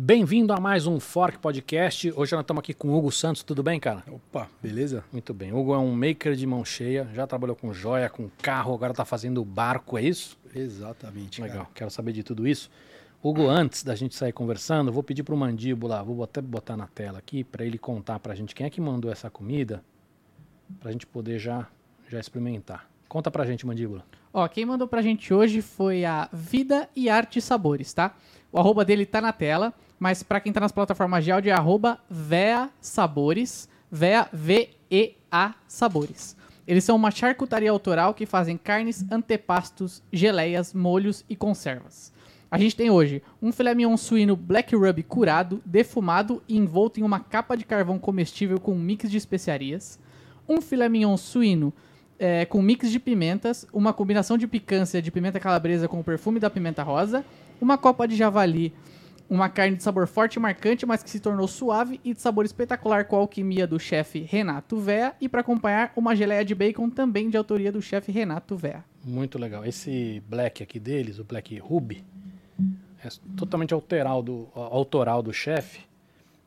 Bem-vindo a mais um Fork Podcast. Hoje nós estamos aqui com o Hugo Santos. Tudo bem, cara? Opa, beleza? Muito bem. Hugo é um maker de mão cheia, já trabalhou com joia, com carro, agora está fazendo barco, é isso? Exatamente. Legal, cara. quero saber de tudo isso. Hugo, antes da gente sair conversando, vou pedir para o Mandíbula, vou até botar na tela aqui, para ele contar para a gente quem é que mandou essa comida, para a gente poder já, já experimentar. Conta para a gente, Mandíbula. Ó, quem mandou pra gente hoje foi a Vida e Arte Sabores, tá? O arroba dele tá na tela, mas pra quem tá nas plataformas de áudio é arroba Vea Sabores, Vea V-E-A Sabores. Eles são uma charcutaria autoral que fazem carnes, antepastos, geleias, molhos e conservas. A gente tem hoje um filé mignon suíno black rub curado, defumado e envolto em uma capa de carvão comestível com um mix de especiarias. Um filé mignon suíno é, com mix de pimentas, uma combinação de picância de pimenta calabresa com o perfume da pimenta rosa, uma copa de javali, uma carne de sabor forte e marcante, mas que se tornou suave e de sabor espetacular com a alquimia do chefe Renato Vea, e para acompanhar, uma geleia de bacon também de autoria do chefe Renato Vea. Muito legal. Esse black aqui deles, o black ruby, é totalmente autoral do, autoral do chefe.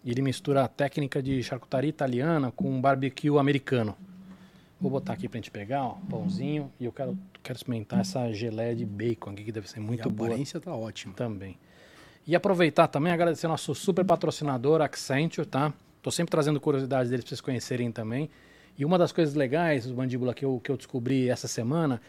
E ele mistura a técnica de charcutaria italiana com um barbecue americano. Vou botar aqui pra gente pegar, ó, pãozinho. E eu quero, quero experimentar essa geleia de bacon aqui, que deve ser muito e a boa aparência tá ótima. também. E aproveitar também, agradecer nosso super patrocinador, Accenture, tá? Tô sempre trazendo curiosidades deles pra vocês conhecerem também. E uma das coisas legais, Mandíbula, que eu, que eu descobri essa semana,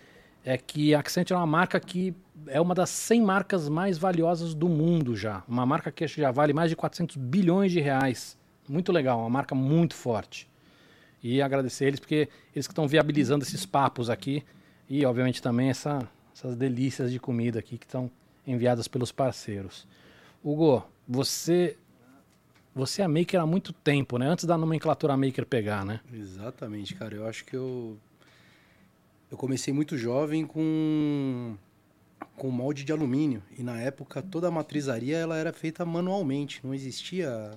é que a Accenture é uma marca que é uma das 100 marcas mais valiosas do mundo já. Uma marca que já vale mais de 400 bilhões de reais. Muito legal, uma marca muito forte. E agradecer eles, porque eles que estão viabilizando esses papos aqui. E, obviamente, também essa, essas delícias de comida aqui que estão enviadas pelos parceiros. Hugo, você, você é maker há muito tempo, né? Antes da nomenclatura maker pegar, né? Exatamente, cara. Eu acho que eu. Eu comecei muito jovem com com molde de alumínio e na época toda a matrizaria ela era feita manualmente, não existia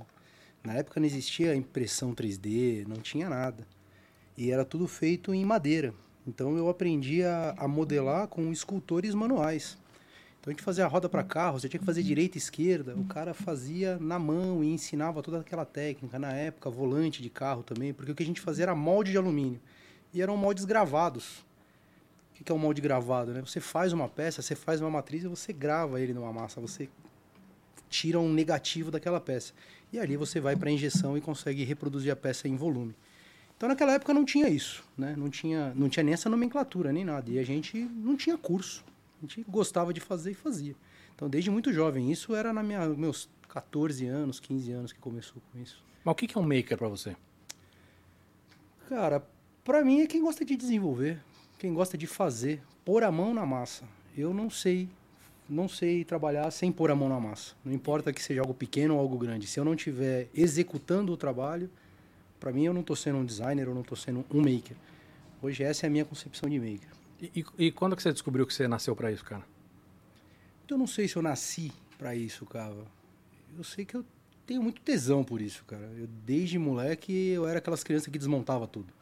na época não existia impressão 3D, não tinha nada. E era tudo feito em madeira. Então eu aprendi a, a modelar com escultores manuais. Então a gente fazia a roda para carro, você tinha que fazer direita e esquerda, o cara fazia na mão e ensinava toda aquela técnica. Na época, volante de carro também, porque o que a gente fazia era molde de alumínio. E eram moldes gravados. O que é um molde gravado? Né? Você faz uma peça, você faz uma matriz e você grava ele numa massa. Você tira um negativo daquela peça. E ali você vai para a injeção e consegue reproduzir a peça em volume. Então naquela época não tinha isso, né? Não tinha, não tinha nem essa nomenclatura, nem nada. E a gente não tinha curso. A gente gostava de fazer e fazia. Então desde muito jovem, isso era na minha meus 14 anos, 15 anos que começou com isso. Mas o que é um maker para você? Cara, para mim é quem gosta de desenvolver, quem gosta de fazer, pôr a mão na massa. Eu não sei, não sei trabalhar sem pôr a mão na massa. Não importa que seja algo pequeno ou algo grande. Se eu não estiver executando o trabalho, para mim eu não estou sendo um designer, eu não estou sendo um maker. Hoje essa é a minha concepção de maker. E, e, quando que você descobriu que você nasceu para isso, cara? Eu não sei se eu nasci para isso, cara. Eu sei que eu tenho muito tesão por isso, cara. Eu, desde moleque eu era aquelas crianças que desmontava tudo.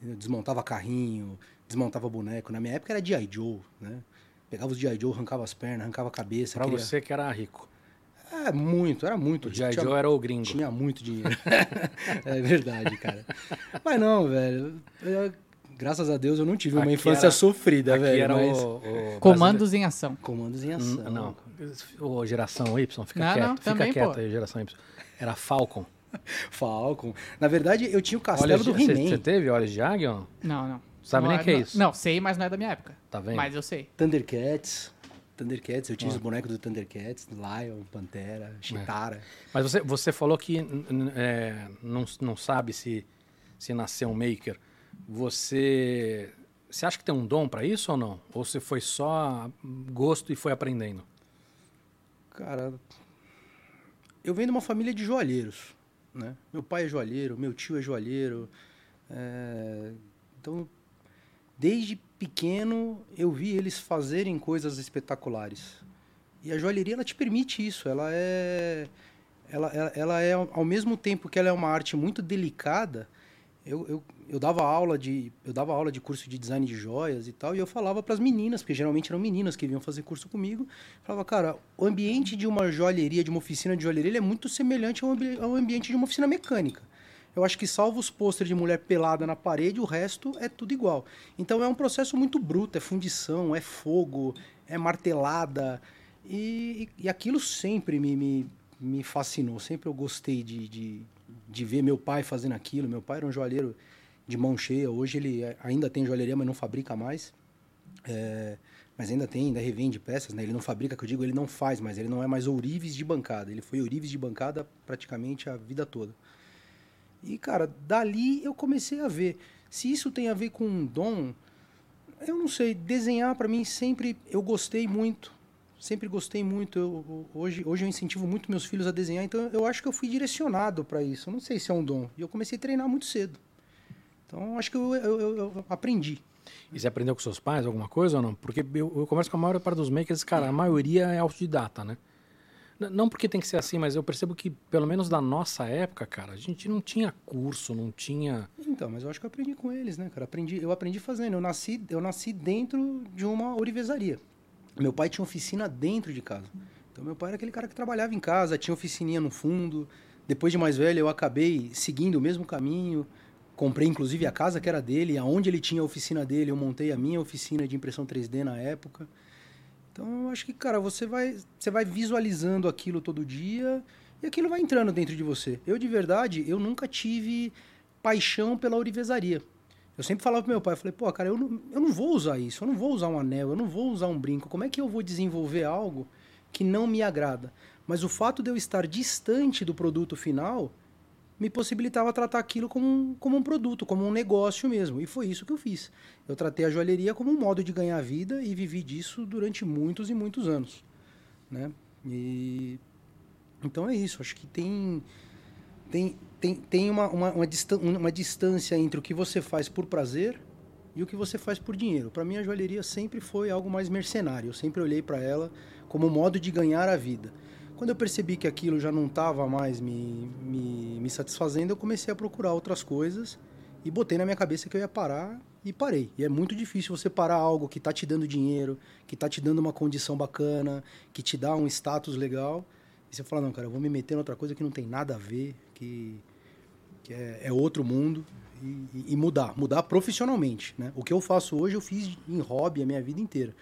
Desmontava carrinho, desmontava boneco. Na minha época era G.I. Joe, né? Pegava os G.I. Joe, arrancava as pernas, arrancava a cabeça. Para queria- você que era rico. É, muito, era muito. O G.I. Joe era o gringo. Tinha muito dinheiro. é verdade, cara. Mas não, velho. eu- graças a Deus eu não tive uma Aqui infância era- sofrida, Aqui velho. era mas... o, o Comandos em ação. Comandos em ação. Não, ô, geração Y, fica Não, quieto, não, fica também, quieto pô. aí, geração Y. Era Falcon. Falcon. Na verdade, eu tinha o castelo Olhos do He-Man. você teve olhos de águia? não? Não. Sabe não, nem o que é isso? Não, sei, mas não é da minha época. Tá vendo? Mas eu sei. Thundercats. Thundercats, eu tinha os bonecos do Thundercats, Lion, Pantera, Chitara. Mas você, você falou que é, não, não sabe se, se nasceu um maker. Você, você acha que tem um dom para isso ou não? Ou você foi só gosto e foi aprendendo? Cara, eu venho de uma família de joalheiros, né? Meu pai é joalheiro, meu tio é joalheiro. é, Então, desde pequeno, eu vi eles fazerem coisas espetaculares. E a joalheria, ela te permite isso. Ela é... Ela, ela, ela é, ao mesmo tempo que ela é uma arte muito delicada, eu, eu, eu dava aula de eu dava aula de curso de design de joias e tal, e eu falava para as meninas, porque geralmente eram meninas que vinham fazer curso comigo, falava, cara, o ambiente de uma joalheria, de uma oficina de joalheria, é muito semelhante ao, ao ambiente de uma oficina mecânica. Eu acho que salvo os pôsteres de mulher pelada na parede, o resto é tudo igual. Então é um processo muito bruto, é fundição, é fogo, é martelada. E, e, e aquilo sempre me, me, me, fascinou, sempre eu gostei de, de, de, ver meu pai fazendo aquilo. Meu pai era um joalheiro de mão cheia, hoje ele é, ainda tem joalheria, mas não fabrica mais. É, mas ainda tem, ainda revende peças, né? Ele não fabrica, que eu digo, ele não faz mais, ele não é mais ourives de bancada. Ele foi ourives de bancada praticamente a vida toda. E, cara, dali eu comecei a ver. Se isso tem a ver com um dom, eu não sei. Desenhar, para mim, sempre eu gostei muito. Sempre gostei muito. Eu, hoje, hoje eu incentivo muito meus filhos a desenhar, então eu acho que eu fui direcionado para isso. Eu não sei se é um dom. E eu comecei a treinar muito cedo. Então, acho que eu, eu, eu, aprendi. E você aprendeu com seus pais alguma coisa ou não? Porque eu, eu converso com a maior parte dos makers, cara, a maioria é autodidata, né? Não porque tem que ser assim, mas eu percebo que, pelo menos da nossa época, cara, a gente não tinha curso, não tinha. Então, mas eu acho que eu aprendi com eles, né, cara? Aprendi, eu aprendi fazendo. Eu nasci, eu nasci dentro de uma orivesaria. Meu pai tinha oficina dentro de casa. Então, meu pai era aquele cara que trabalhava em casa, tinha oficininha no fundo. Depois de mais velho, eu acabei seguindo o mesmo caminho. Comprei, inclusive, a casa que era dele. Aonde ele tinha a oficina dele, eu montei a minha oficina de impressão 3D na época. Então, eu acho que, cara, você vai, você vai visualizando aquilo todo dia e aquilo vai entrando dentro de você. Eu, de verdade, eu nunca tive paixão pela orivesaria. Eu sempre falava pro meu pai, eu falei, pô, cara, eu não, eu não vou usar isso, eu não vou usar um anel, eu não vou usar um brinco. Como é que eu vou desenvolver algo que não me agrada? Mas o fato de eu estar distante do produto final me possibilitava tratar aquilo como um, como um produto, como um negócio mesmo. E foi isso que eu fiz. Eu tratei a joalheria como um modo de ganhar vida e vivi disso durante muitos e muitos anos. Né? E... Então é isso. Acho que tem, tem, tem, tem uma, uma, uma, distan uma distância entre o que você faz por prazer e o que você faz por dinheiro. Para mim, a joalheria sempre foi algo mais mercenário. Eu sempre olhei para ela como modo de ganhar a vida. Quando eu percebi que aquilo já não estava mais me, me, me satisfazendo, eu comecei a procurar outras coisas e botei na minha cabeça que eu ia parar e parei. E é muito difícil você parar algo que está te dando dinheiro, que está te dando uma condição bacana, que te dá um status legal. E você fala, não, cara, eu vou me meter em outra coisa que não tem nada a ver, que, que é, é outro mundo. E, e, mudar, mudar profissionalmente. Né? O que eu faço hoje, eu fiz em hobby a minha vida inteira.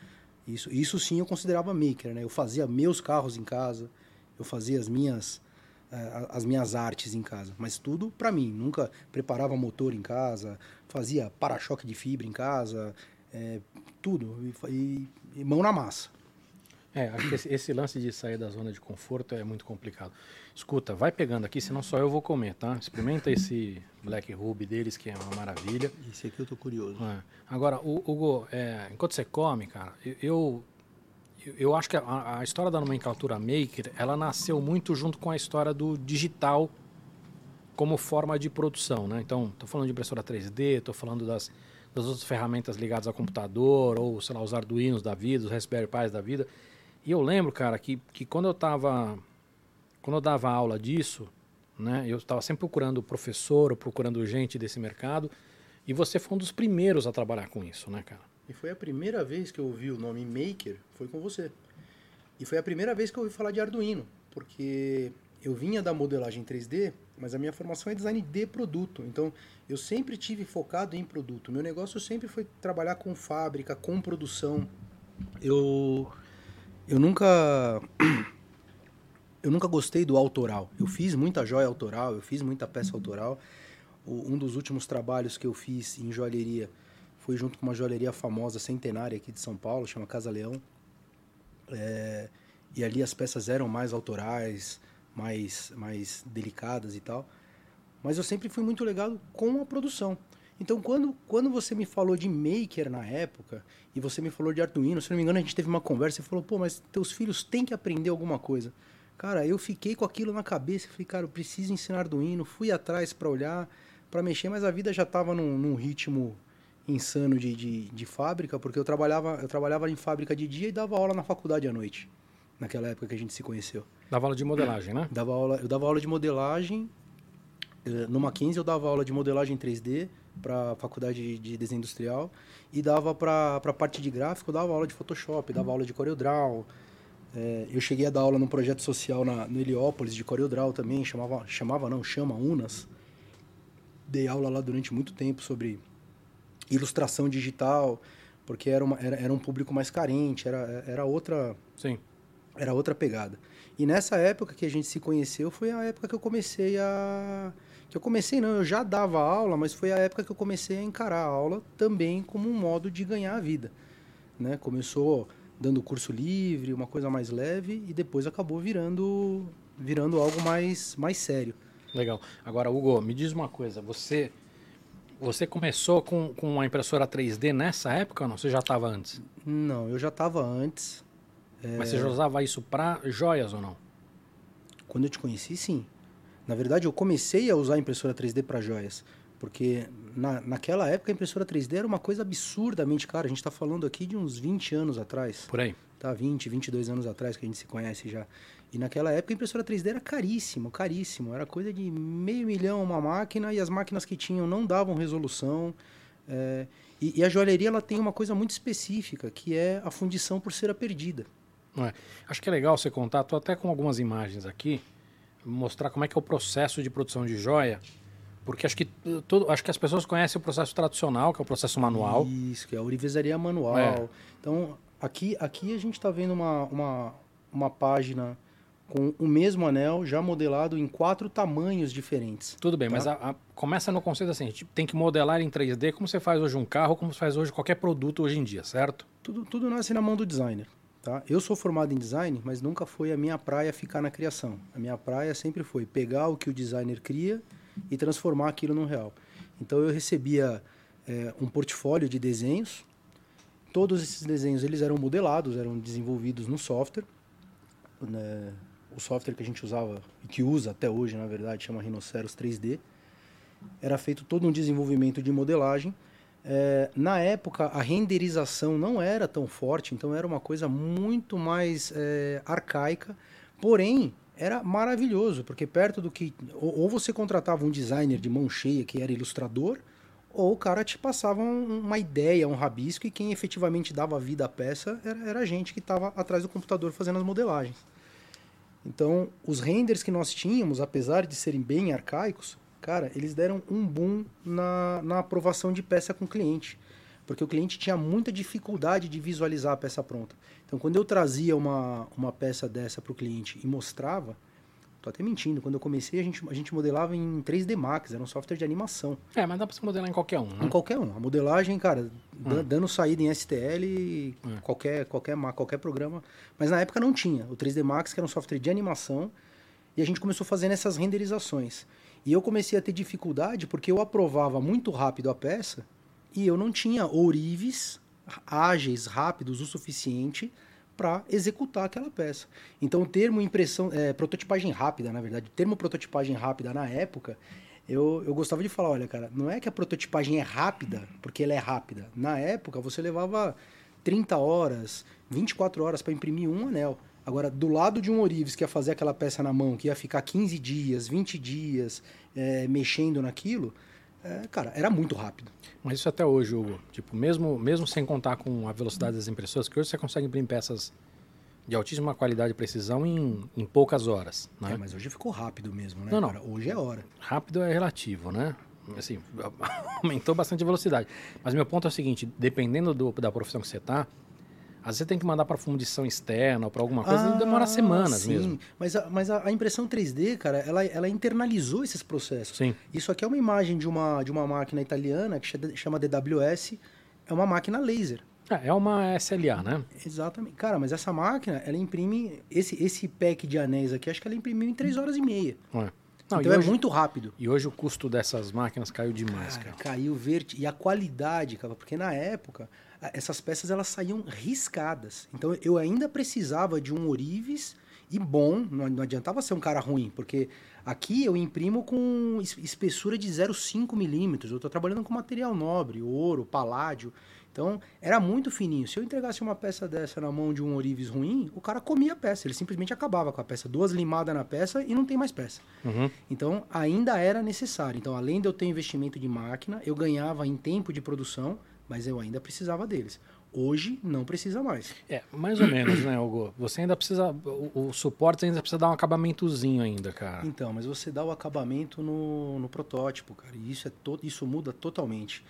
Isso, isso sim eu considerava maker, né? Eu fazia meus carros em casa, eu fazia as minhas eh, as minhas artes em casa, mas tudo para mim. Nunca preparava motor em casa, fazia para-choque de fibra em casa, é, tudo e, e, mão na massa. É, acho que esse, esse, lance de sair da zona de conforto é muito complicado. Escuta, vai pegando aqui, senão só eu vou comer, tá? Experimenta esse Black Ruby deles, que é uma maravilha. Esse aqui eu tô curioso. É. Agora, Hugo, é, enquanto você come, cara, eu, eu acho que a, a, história da nomenclatura maker, ela nasceu muito junto com a história do digital como forma de produção, né? Então, estou falando de impressora 3D, estou falando das, das outras ferramentas ligadas ao computador, ou, sei lá, os Arduinos da vida, os Raspberry Pis da vida. E eu lembro, cara, que, que quando eu estava quando eu dava aula disso, né, eu estava sempre procurando professor, ou procurando gente desse mercado, e você foi um dos primeiros a trabalhar com isso, né, cara? E foi a primeira vez que eu ouvi o nome Maker, foi com você. E foi a primeira vez que eu ouvi falar de Arduino, porque eu vinha da modelagem 3D, mas a minha formação é design de produto. Então, eu sempre tive focado em produto. Meu negócio sempre foi trabalhar com fábrica, com produção. Eu eu nunca eu nunca gostei do autoral. Eu fiz muita joia autoral, eu fiz muita peça autoral. um dos últimos trabalhos que eu fiz em joalheria foi junto com uma joalheria famosa, centenária aqui de São Paulo, chama Casa Leão. É, e ali as peças eram mais autorais, mais, mais delicadas e tal. Mas eu sempre fui muito ligado com a produção. Então, quando, quando você me falou de maker na época, e você me falou de Arduino, se não me engano, a gente teve uma conversa e falou, pô, mas teus filhos têm que aprender alguma coisa. Cara, eu fiquei com aquilo na cabeça, falei, cara, eu preciso ensinar Arduino, fui atrás para olhar, para mexer, mas a vida já estava num, num ritmo insano de, de, de, fábrica, porque eu trabalhava, eu trabalhava em fábrica de dia e dava aula na faculdade à noite, naquela época que a gente se conheceu. Dava aula de modelagem, né? Dava aula, eu dava aula de modelagem Eh, No Mackenzie eu dava aula de modelagem 3D para a faculdade de- de desenho industrial e dava para a parte de gráfico, dava aula de Photoshop, dava aula de CorelDRAW. Eh, eu cheguei a dar aula num projeto social na, no Heliópolis de CorelDRAW também, chamava, chamava não, chama Unas. Dei aula lá durante muito tempo sobre ilustração digital, porque era, uma, era, era um público mais carente, era, era outra Sim. era outra pegada. E nessa época que a gente se conheceu foi a época que eu comecei a que eu comecei não, eu já dava aula, mas foi a época que eu comecei a encarar a aula também como um modo de ganhar a vida, né? Começou dando curso livre, uma coisa mais leve e depois acabou virando virando algo mais mais sério. Legal. Agora, Hugo, me diz uma coisa. Você você começou com, com uma impressora 3D nessa época ou não? Você já estava antes? Não, eu já estava antes. Mas você já usava isso para joias ou não? Quando eu te conheci, sim. Na verdade, eu comecei a usar a impressora 3D para joias. Porque na, naquela época a impressora 3D era uma coisa absurdamente cara. A gente está falando aqui de uns 20 anos atrás. Por aí. Tá, 20, 22 anos atrás que a gente se conhece já. E naquela época a impressora 3D era caríssimo, caríssimo. Era coisa de meio milhão uma máquina e as máquinas que tinham não davam resolução. É, e, e a joalheria ela tem uma coisa muito específica, que é a fundição por cera perdida. Não é? Acho que é legal você contar, tô até com algumas imagens aqui, mostrar como é que é o processo de produção de joia, porque acho que todo, acho que as pessoas conhecem o processo tradicional, que é o processo manual. Isso, que é a ourivesaria manual. É. Então, aqui, aqui a gente está vendo uma, uma, uma página com o mesmo anel já modelado em quatro tamanhos diferentes. Tudo bem, Tá. mas a- a- começa no conceito assim, a gente tem que modelar em 3D como você faz hoje um carro, como você faz hoje qualquer produto hoje em dia, certo? Tudo, tudo nasce na mão do designer. Tá? Eu sou formado em design, mas nunca foi a minha praia ficar na criação. A minha praia sempre foi pegar o que o designer cria e transformar aquilo no real. Então eu recebia eh, um portfólio de desenhos. Todos esses desenhos eles eram modelados, eram desenvolvidos no software. né? O software que a gente usava e que usa até hoje, na verdade, chama Rhinoceros 3D. Era feito todo um desenvolvimento de modelagem. É, na época, a renderização não era tão forte, então era uma coisa muito mais é, arcaica. Porém, era maravilhoso, porque perto do que. Ou, você contratava um designer de mão cheia que era ilustrador, ou o cara te passava um- uma ideia, um rabisco, e quem efetivamente dava vida à peça era, era a gente que estava atrás do computador fazendo as modelagens. Então, os renders que nós tínhamos, apesar de serem bem arcaicos, cara, eles deram um boom na, na aprovação de peça com o cliente. Porque o cliente tinha muita dificuldade de visualizar a peça pronta. Então, quando eu trazia uma, uma peça dessa para o cliente e mostrava, tô até mentindo, quando eu comecei a gente, a gente modelava em 3D Max, era um software de animação. É, mas dá pra você modelar em qualquer um, né? Em qualquer um. A modelagem, cara, Hum. dando saída em STL, É. qualquer, qualquer, qualquer programa. Mas na época não tinha. O 3D Max, que era um software de animação, e a gente começou fazendo essas renderizações. E eu comecei a ter dificuldade porque eu aprovava muito rápido a peça e eu não tinha ourives ágeis, rápidos o suficiente para executar aquela peça. Então, o termo impressão, é, prototipagem rápida, na verdade, o termo prototipagem rápida na época, eu, eu gostava de falar, olha, cara, não é que a prototipagem é rápida, porque ela é rápida. Na época, você levava 30 horas, 24 horas para imprimir um anel. Agora, do lado de um Orives que ia fazer aquela peça na mão, que ia ficar 15 dias, 20 dias é, mexendo naquilo, é, cara, era muito rápido. Mas isso até hoje, Hugo. Tipo, mesmo, mesmo sem contar com a velocidade das impressoras, que hoje você consegue imprimir peças de altíssima qualidade e precisão em, em poucas horas, né? É, mas hoje ficou rápido mesmo, né? Não, não. cara? Hoje é hora. Rápido é relativo, né? Assim, aumentou bastante a velocidade. Mas meu ponto é o seguinte, dependendo do- da profissão que você está, às vezes você tem que mandar para fundição externa ou para alguma coisa, e demora semanas Ah, sim. mesmo. Mas, a, mas a, a impressão 3D, cara, ela, ela internalizou esses processos. Sim. Isso aqui é uma imagem de uma, de uma máquina italiana que cha- chama DWS. É uma máquina laser. É, é uma SLA, né? Exatamente. Cara, mas essa máquina, ela imprime... Esse, esse pack de anéis aqui, acho que ela imprimiu em 3 horas e meia. É. Não, então é hoje, muito rápido. e hoje o custo dessas máquinas caiu demais, Cara, cara. caiu verde. E a qualidade, cara, porque na época essas peças elas saíam riscadas. Então eu ainda precisava de um Orives e bom, não, não adiantava ser um cara ruim, porque aqui eu imprimo com es- espessura de 0,5 milímetros. Eu estou trabalhando com material nobre, ouro, paládio. Então Então, era muito fininho. Se eu entregasse uma peça dessa na mão de um Orives ruim, o cara comia a peça. Ele simplesmente acabava com a peça. Duas limadas na peça e não tem mais peça. Uhum. Então, ainda era necessário. Então, além de eu ter investimento de máquina, eu ganhava em tempo de produção, mas eu ainda precisava deles. Hoje, não precisa mais. É, mais ou menos, né, Hugo? Você ainda precisa. O, o suporte ainda precisa dar um acabamentozinho ainda, cara. Então, mas você dá o acabamento no, no protótipo, cara. E isso, é to, isso muda totalmente.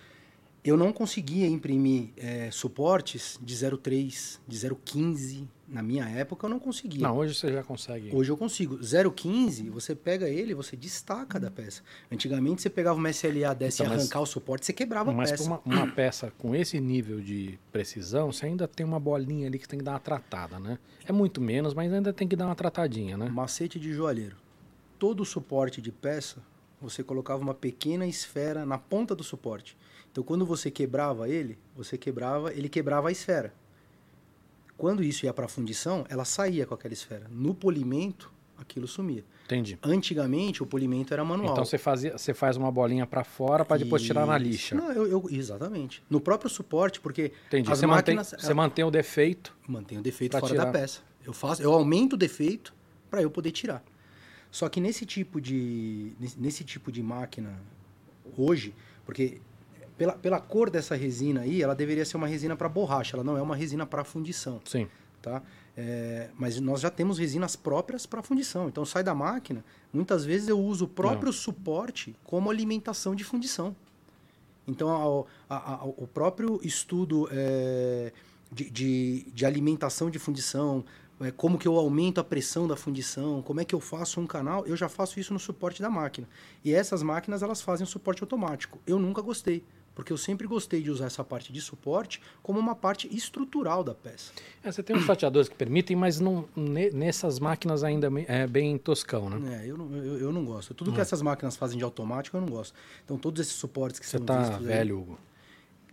Eu não conseguia imprimir é, suportes de 0,3, de 0,15. Na minha época, eu não conseguia. Não, hoje você já consegue. Hoje eu consigo. 0,15, você pega ele, você destaca da peça. Antigamente, você pegava uma SLA dessa Então, e mas- arrancar o suporte, você quebrava a Mas peça. pra uma, uma peça com esse nível de precisão, você ainda tem uma bolinha ali que tem que dar uma tratada, né? É muito menos, mas ainda tem que dar uma tratadinha, né? Macete de joalheiro. Todo suporte de peça, você colocava uma pequena esfera na ponta do suporte. Então, quando você quebrava ele, você quebrava, ele quebrava a esfera. Quando isso ia para a fundição, ela saía com aquela esfera. No polimento, aquilo sumia. Entendi. Antigamente, o polimento era manual. Então você, fazia, você faz uma bolinha pra fora pra depois tirar na lixa. Não, eu, eu- exatamente. No próprio suporte, porque Entendi. as Você mantém, máquinas você mantém o defeito. mantém o defeito fora tirar. da peça. Eu faço, eu aumento o defeito para eu poder tirar. Só que nesse tipo de nesse tipo de máquina hoje, porque pela, pela cor dessa resina aí, ela deveria ser uma resina para borracha, ela não é uma resina para fundição, Sim. tá? É, mas nós já temos resinas próprias para fundição. Então sai da máquina, muitas vezes eu uso o próprio suporte como alimentação de fundição. Então, ao- a- a- o próprio estudo é, de, de- de alimentação de fundição, é, como que eu aumento a pressão da fundição, como é que eu faço um canal, eu já faço isso no suporte da máquina. E essas máquinas, elas fazem o suporte automático. Eu nunca gostei, porque eu sempre gostei de usar essa parte de suporte como uma parte estrutural da peça. É, você tem uns fatiadores que permitem, mas não, ne- nessas máquinas ainda é bem toscão, né? É, eu não, eu, eu não gosto. Tudo que Não. essas máquinas fazem de automático, eu não gosto. Então, todos esses suportes que Você são tá vistos aí- velho, Hugo.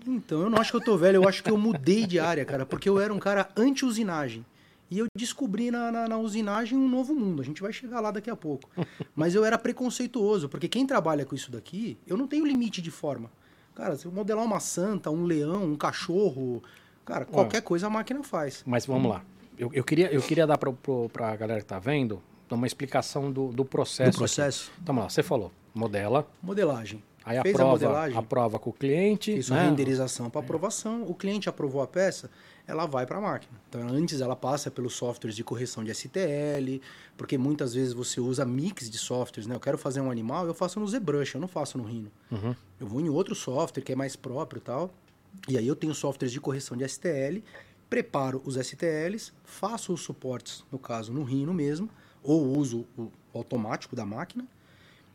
Então, eu não acho que eu tô velho, eu acho que eu mudei de área, cara, porque eu era um cara anti-usinagem. E eu descobri na, na, na usinagem um novo mundo. A gente vai chegar lá daqui a pouco. Mas eu era preconceituoso, porque quem trabalha com isso daqui, eu não tenho limite de forma. Cara, se eu modelar uma santa, um leão, um cachorro, cara, qualquer coisa a máquina faz. Mas vamos lá. Eu, eu queria, eu queria dar para a galera que tá vendo uma explicação do, do processo. Do processo, aqui. Então, vamos lá, você falou, modela, modelagem. Aí Fez a aprova, modelagem? aprova com o cliente. Isso, né? a renderização para aprovação. O cliente aprovou a peça, ela vai para a máquina. Então, antes ela passa pelos softwares de correção de STL, porque muitas vezes você usa mix de softwares, né? Eu quero fazer um animal, eu faço no ZBrush, eu não faço no Rhino. Uhum. Eu vou em outro software que é mais próprio e tal. E aí eu tenho softwares de correção de STL, preparo os STLs, faço os suportes, no caso, no Rhino mesmo, ou uso o automático da máquina,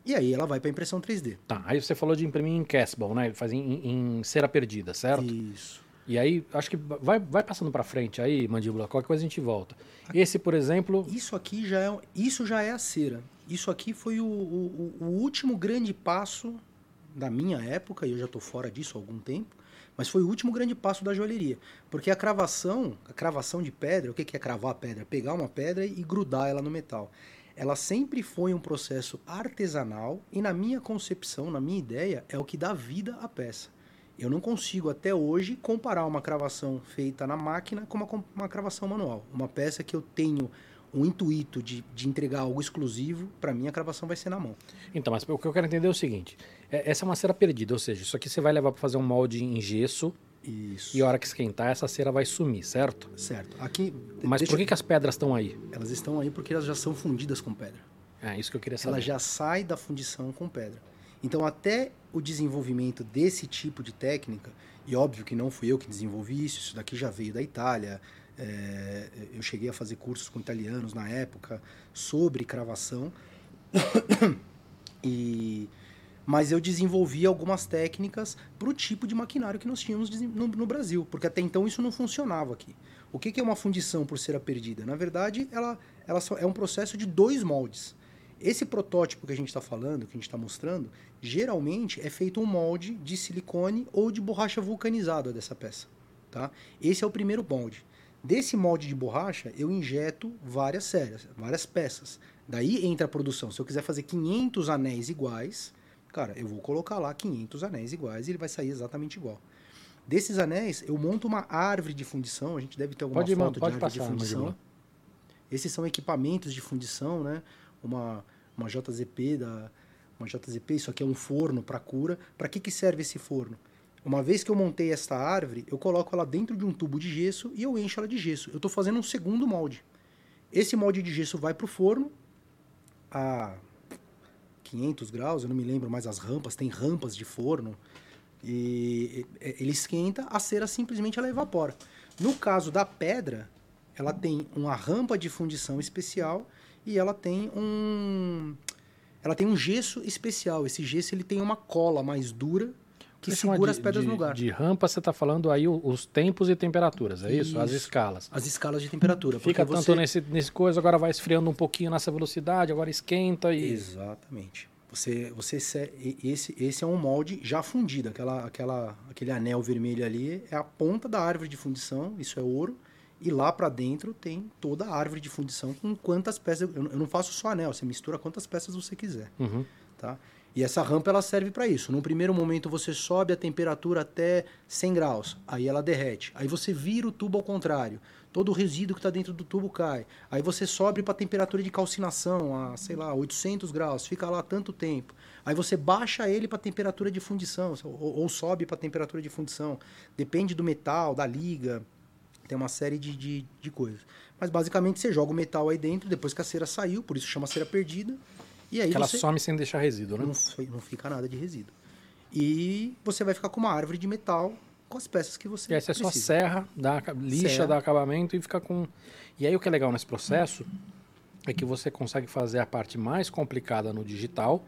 e aí ela vai para impressão 3D. Tá, aí você falou de imprimir em Castable, né? Fazer em, em cera perdida, certo? Isso. E aí, acho que vai, vai passando para frente aí, mandíbula, qualquer coisa a gente volta. Esse, por exemplo, Isso aqui já é, isso já é a cera. Isso aqui foi o, o- o último grande passo da minha época, e eu já estou fora disso há algum tempo, mas foi o último grande passo da joalheria. Porque a cravação, a cravação de pedra, o que é cravar pedra? Pegar uma pedra e grudar ela no metal. Ela sempre foi um processo artesanal e na minha concepção, na minha ideia, é o que dá vida à peça. Eu não consigo até hoje comparar uma cravação feita na máquina com uma, uma cravação manual. Uma peça que eu tenho um intuito de, de entregar algo exclusivo, para mim a cravação vai ser na mão. Então, mas o que eu quero entender é o seguinte: é- essa é uma cera perdida, ou seja, isso aqui você vai levar para fazer um molde em gesso Isso. e a hora que esquentar, essa cera vai sumir, certo? Certo. Aqui, Mas por que, eu- que as pedras estão aí? elas estão aí porque elas já são fundidas com pedra. É isso que eu queria saber. Ela já sai da fundição com pedra. Então, até o desenvolvimento desse tipo de técnica, e óbvio que não fui eu que desenvolvi isso, isso daqui já veio da Itália. é, eu cheguei a fazer cursos com italianos na época sobre cravação. e, mas eu desenvolvi algumas técnicas para o tipo de maquinário que nós tínhamos no, no Brasil, porque até então isso não funcionava aqui. O que, que é uma fundição por cera perdida? Na verdade, ela, ela é um processo de dois moldes. Esse protótipo que a gente está falando, que a gente está mostrando, geralmente é feito um molde de silicone ou de borracha vulcanizada dessa peça. Tá? Esse é o primeiro molde. Desse molde de borracha, eu injeto várias séries, várias peças. Daí entra a produção. Se eu quiser fazer 500 anéis iguais, cara, eu vou colocar lá 500 anéis iguais e ele vai sair exatamente igual. Desses anéis, eu monto uma árvore de fundição. A gente deve ter alguma Pode, foto pode de árvore passar, de fundição. Esses são equipamentos de fundição, né? Uma, uma JZP da uma JZP, isso aqui é um forno para cura. Para que, que serve esse forno? Uma vez que eu montei esta árvore, eu coloco ela dentro de um tubo de gesso e eu encho ela de gesso. Eu estou fazendo um segundo molde. Esse molde de gesso vai para o forno a 500 graus, eu não me lembro mais as rampas, tem rampas de forno. E ele esquenta, a cera simplesmente ela evapora. No caso da pedra, ela tem uma rampa de fundição especial e ela tem um ela tem um gesso especial. Esse gesso ele tem uma cola mais dura que segura de- as pedras de, no lugar. De rampa, você está falando aí os tempos e temperaturas, é isso? As Isso. escalas. As escalas de temperatura. Fica tanto você- nesse, nesse coisa, agora vai esfriando um pouquinho nessa velocidade, agora esquenta e. Exatamente. Você, você se- esse, esse é um molde já fundido. Aquela, aquela, aquele anel vermelho ali é a ponta da árvore de fundição. Isso é ouro. E lá para dentro tem toda a árvore de fundição com quantas peças. Eu, eu não faço só anel. Você mistura quantas peças você quiser. Uhum. tá? E essa rampa ela serve para isso. Num primeiro momento você sobe a temperatura até 100 graus, aí ela derrete. Aí você vira o tubo ao contrário. Todo o resíduo que está dentro do tubo cai. Aí você sobe para a temperatura de calcinação a, sei lá, 800 graus, fica lá tanto tempo. Aí você baixa ele para a temperatura de fundição ou, ou sobe para a temperatura de fundição. Depende do metal, da liga, tem uma série de, de, de coisas. Mas basicamente você joga o metal aí dentro, depois que a cera saiu, por isso chama cera perdida. E aí Que ela some sem deixar resíduo, né? não, não fica nada de resíduo. E você vai ficar com uma árvore de metal com as peças que você E aí você só serra, dá, lixa, Serra. dá acabamento e fica com. E aí o que é legal nesse processo é que você consegue fazer a parte mais complicada no digital,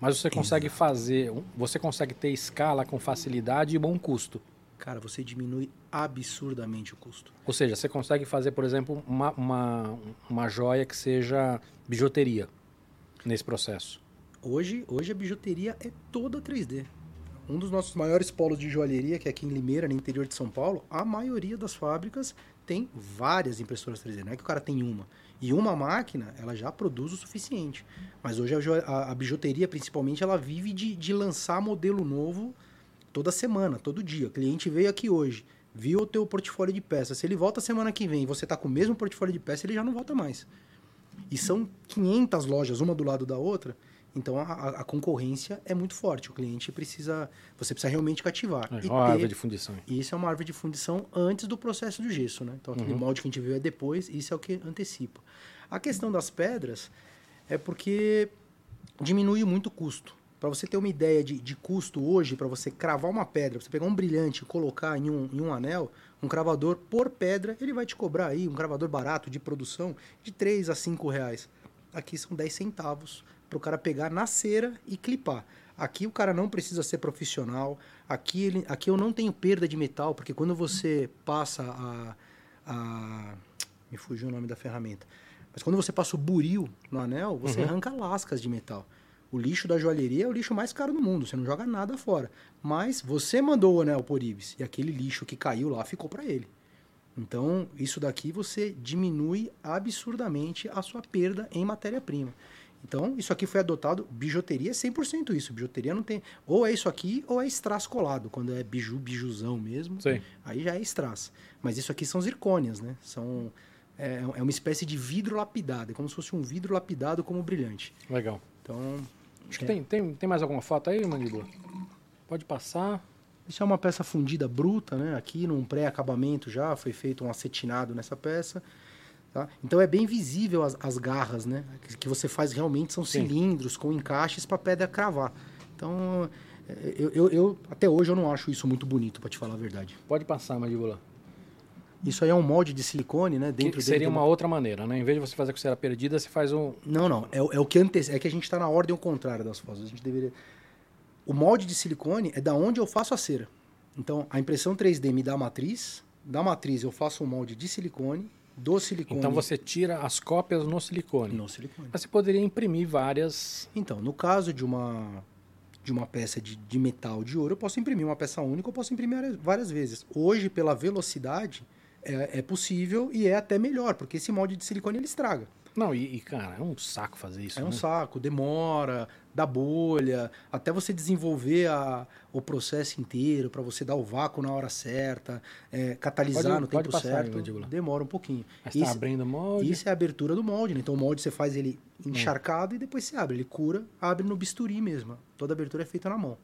mas você consegue fazer. um- Você consegue ter escala com facilidade e bom custo. Cara, você diminui absurdamente o custo. Ou seja, você consegue fazer, por exemplo, uma, uma, uma joia que seja bijuteria nesse processo. Hoje, hoje a bijuteria é toda 3D. Um dos nossos maiores polos de joalheria, que é aqui em Limeira, no interior de São Paulo, a maioria das fábricas tem várias impressoras 3D. Não é que o cara tem uma. E uma máquina, ela já produz o suficiente. Mas hoje a, a bijuteria, principalmente, ela vive de, de lançar modelo novo toda semana, todo dia. O cliente veio aqui hoje, viu o teu portfólio de peças. Se ele volta semana que vem e você está com o mesmo portfólio de peças, ele já não volta mais. E são 500 lojas, uma do lado da outra. Então a, a- concorrência é muito forte. O cliente precisa. Você precisa realmente cativar. É, E ó a árvore ter- de fundição. e isso é uma árvore de fundição antes do processo do gesso, né? Então aquele Uhum. molde que a gente viu é depois, isso é o que antecipa. A questão das pedras é porque diminui muito o custo. Para você ter uma ideia de, de custo hoje, para você cravar uma pedra, pra você pegar um brilhante e colocar em um, em um anel, um cravador por pedra, ele vai te cobrar aí, um cravador barato de produção, de 3 a 5 reais. Aqui são 10 centavos para o cara pegar na cera e clipar. Aqui o cara não precisa ser profissional. Aqui, ele, aqui eu não tenho perda de metal, porque quando você passa a, a. Me fugiu o nome da ferramenta. Mas quando você passa o buril no anel, você Uhum. arranca lascas de metal. O lixo da joalheria é o lixo mais caro do mundo, você não joga nada fora. Mas você mandou o anel por Ibis e aquele lixo que caiu lá ficou para ele. Então, isso daqui você diminui absurdamente a sua perda em matéria-prima. Então, isso aqui foi adotado, bijuteria é 100% isso. Bijuteria não tem, ou é isso aqui ou é strass colado, quando é biju, bijuzão mesmo. Sei. Aí já é strass. Mas isso aqui são zircônias, né? São é, é uma espécie de vidro lapidado, é como se fosse um vidro lapidado como brilhante. Legal. Então, Acho que É. tem, tem, tem mais alguma foto aí, Mandíbula? Pode passar. Isso é uma peça fundida bruta, né? Aqui num pré-acabamento já foi feito um acetinado nessa peça. tá? Então é bem visível as, as garras, né? Que, que você faz realmente são Sim. cilindros com encaixes para pedra cravar. Então é, eu, eu- eu- até hoje eu não acho isso muito bonito, para te falar a verdade. Pode passar, Mandíbula. Isso aí é um molde de silicone, né? Que Dentro dele seria uma outra maneira, né? Em vez de você fazer com cera perdida, você faz um. Não, não. É, é o que antece... É que a gente está na ordem ao contrário das fotos. A gente deveria. O molde de silicone é da onde eu faço a cera. Então, a impressão 3D me dá a matriz. Da matriz eu faço um molde de silicone. Do silicone. Então você tira as cópias no silicone. No silicone. Mas você poderia imprimir várias. Então, no caso de uma de uma peça de, de metal de ouro, eu posso imprimir uma peça única, eu posso imprimir várias vezes. Hoje, pela velocidade, é, é possível e é até melhor, porque esse molde de silicone ele estraga. Não, e, e, cara, é um saco fazer isso. É um né? saco, demora, dá bolha, até você desenvolver a, o processo inteiro, para você dar o vácuo na hora certa, é, catalisar Pode- no pode tempo passar certo, demora um pouquinho. Mas tá Isso- abrindo o molde. Isso é a abertura do molde, né? Então o molde você faz ele Hum. encharcado e depois você abre. Ele cura, abre no bisturi mesmo. Toda abertura é feita na mão.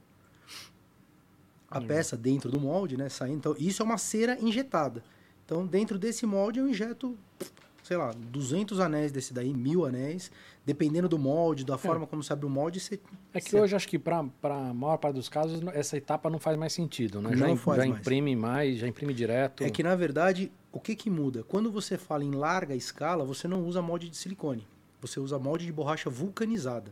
A peça dentro do molde, né? Saindo. Então, isso é uma cera injetada. Então, dentro desse molde, eu injeto, sei lá, 200 anéis desse daí, mil anéis. Dependendo do molde, da forma como se abre o molde, você. É que você- hoje, acho que para a maior parte dos casos, essa etapa não faz mais sentido, né? Não já, faz já mais. imprime mais, já imprime direto. É que, na verdade, o que, que muda? Quando você fala em larga escala, você não usa molde de silicone. Você usa molde de borracha vulcanizada.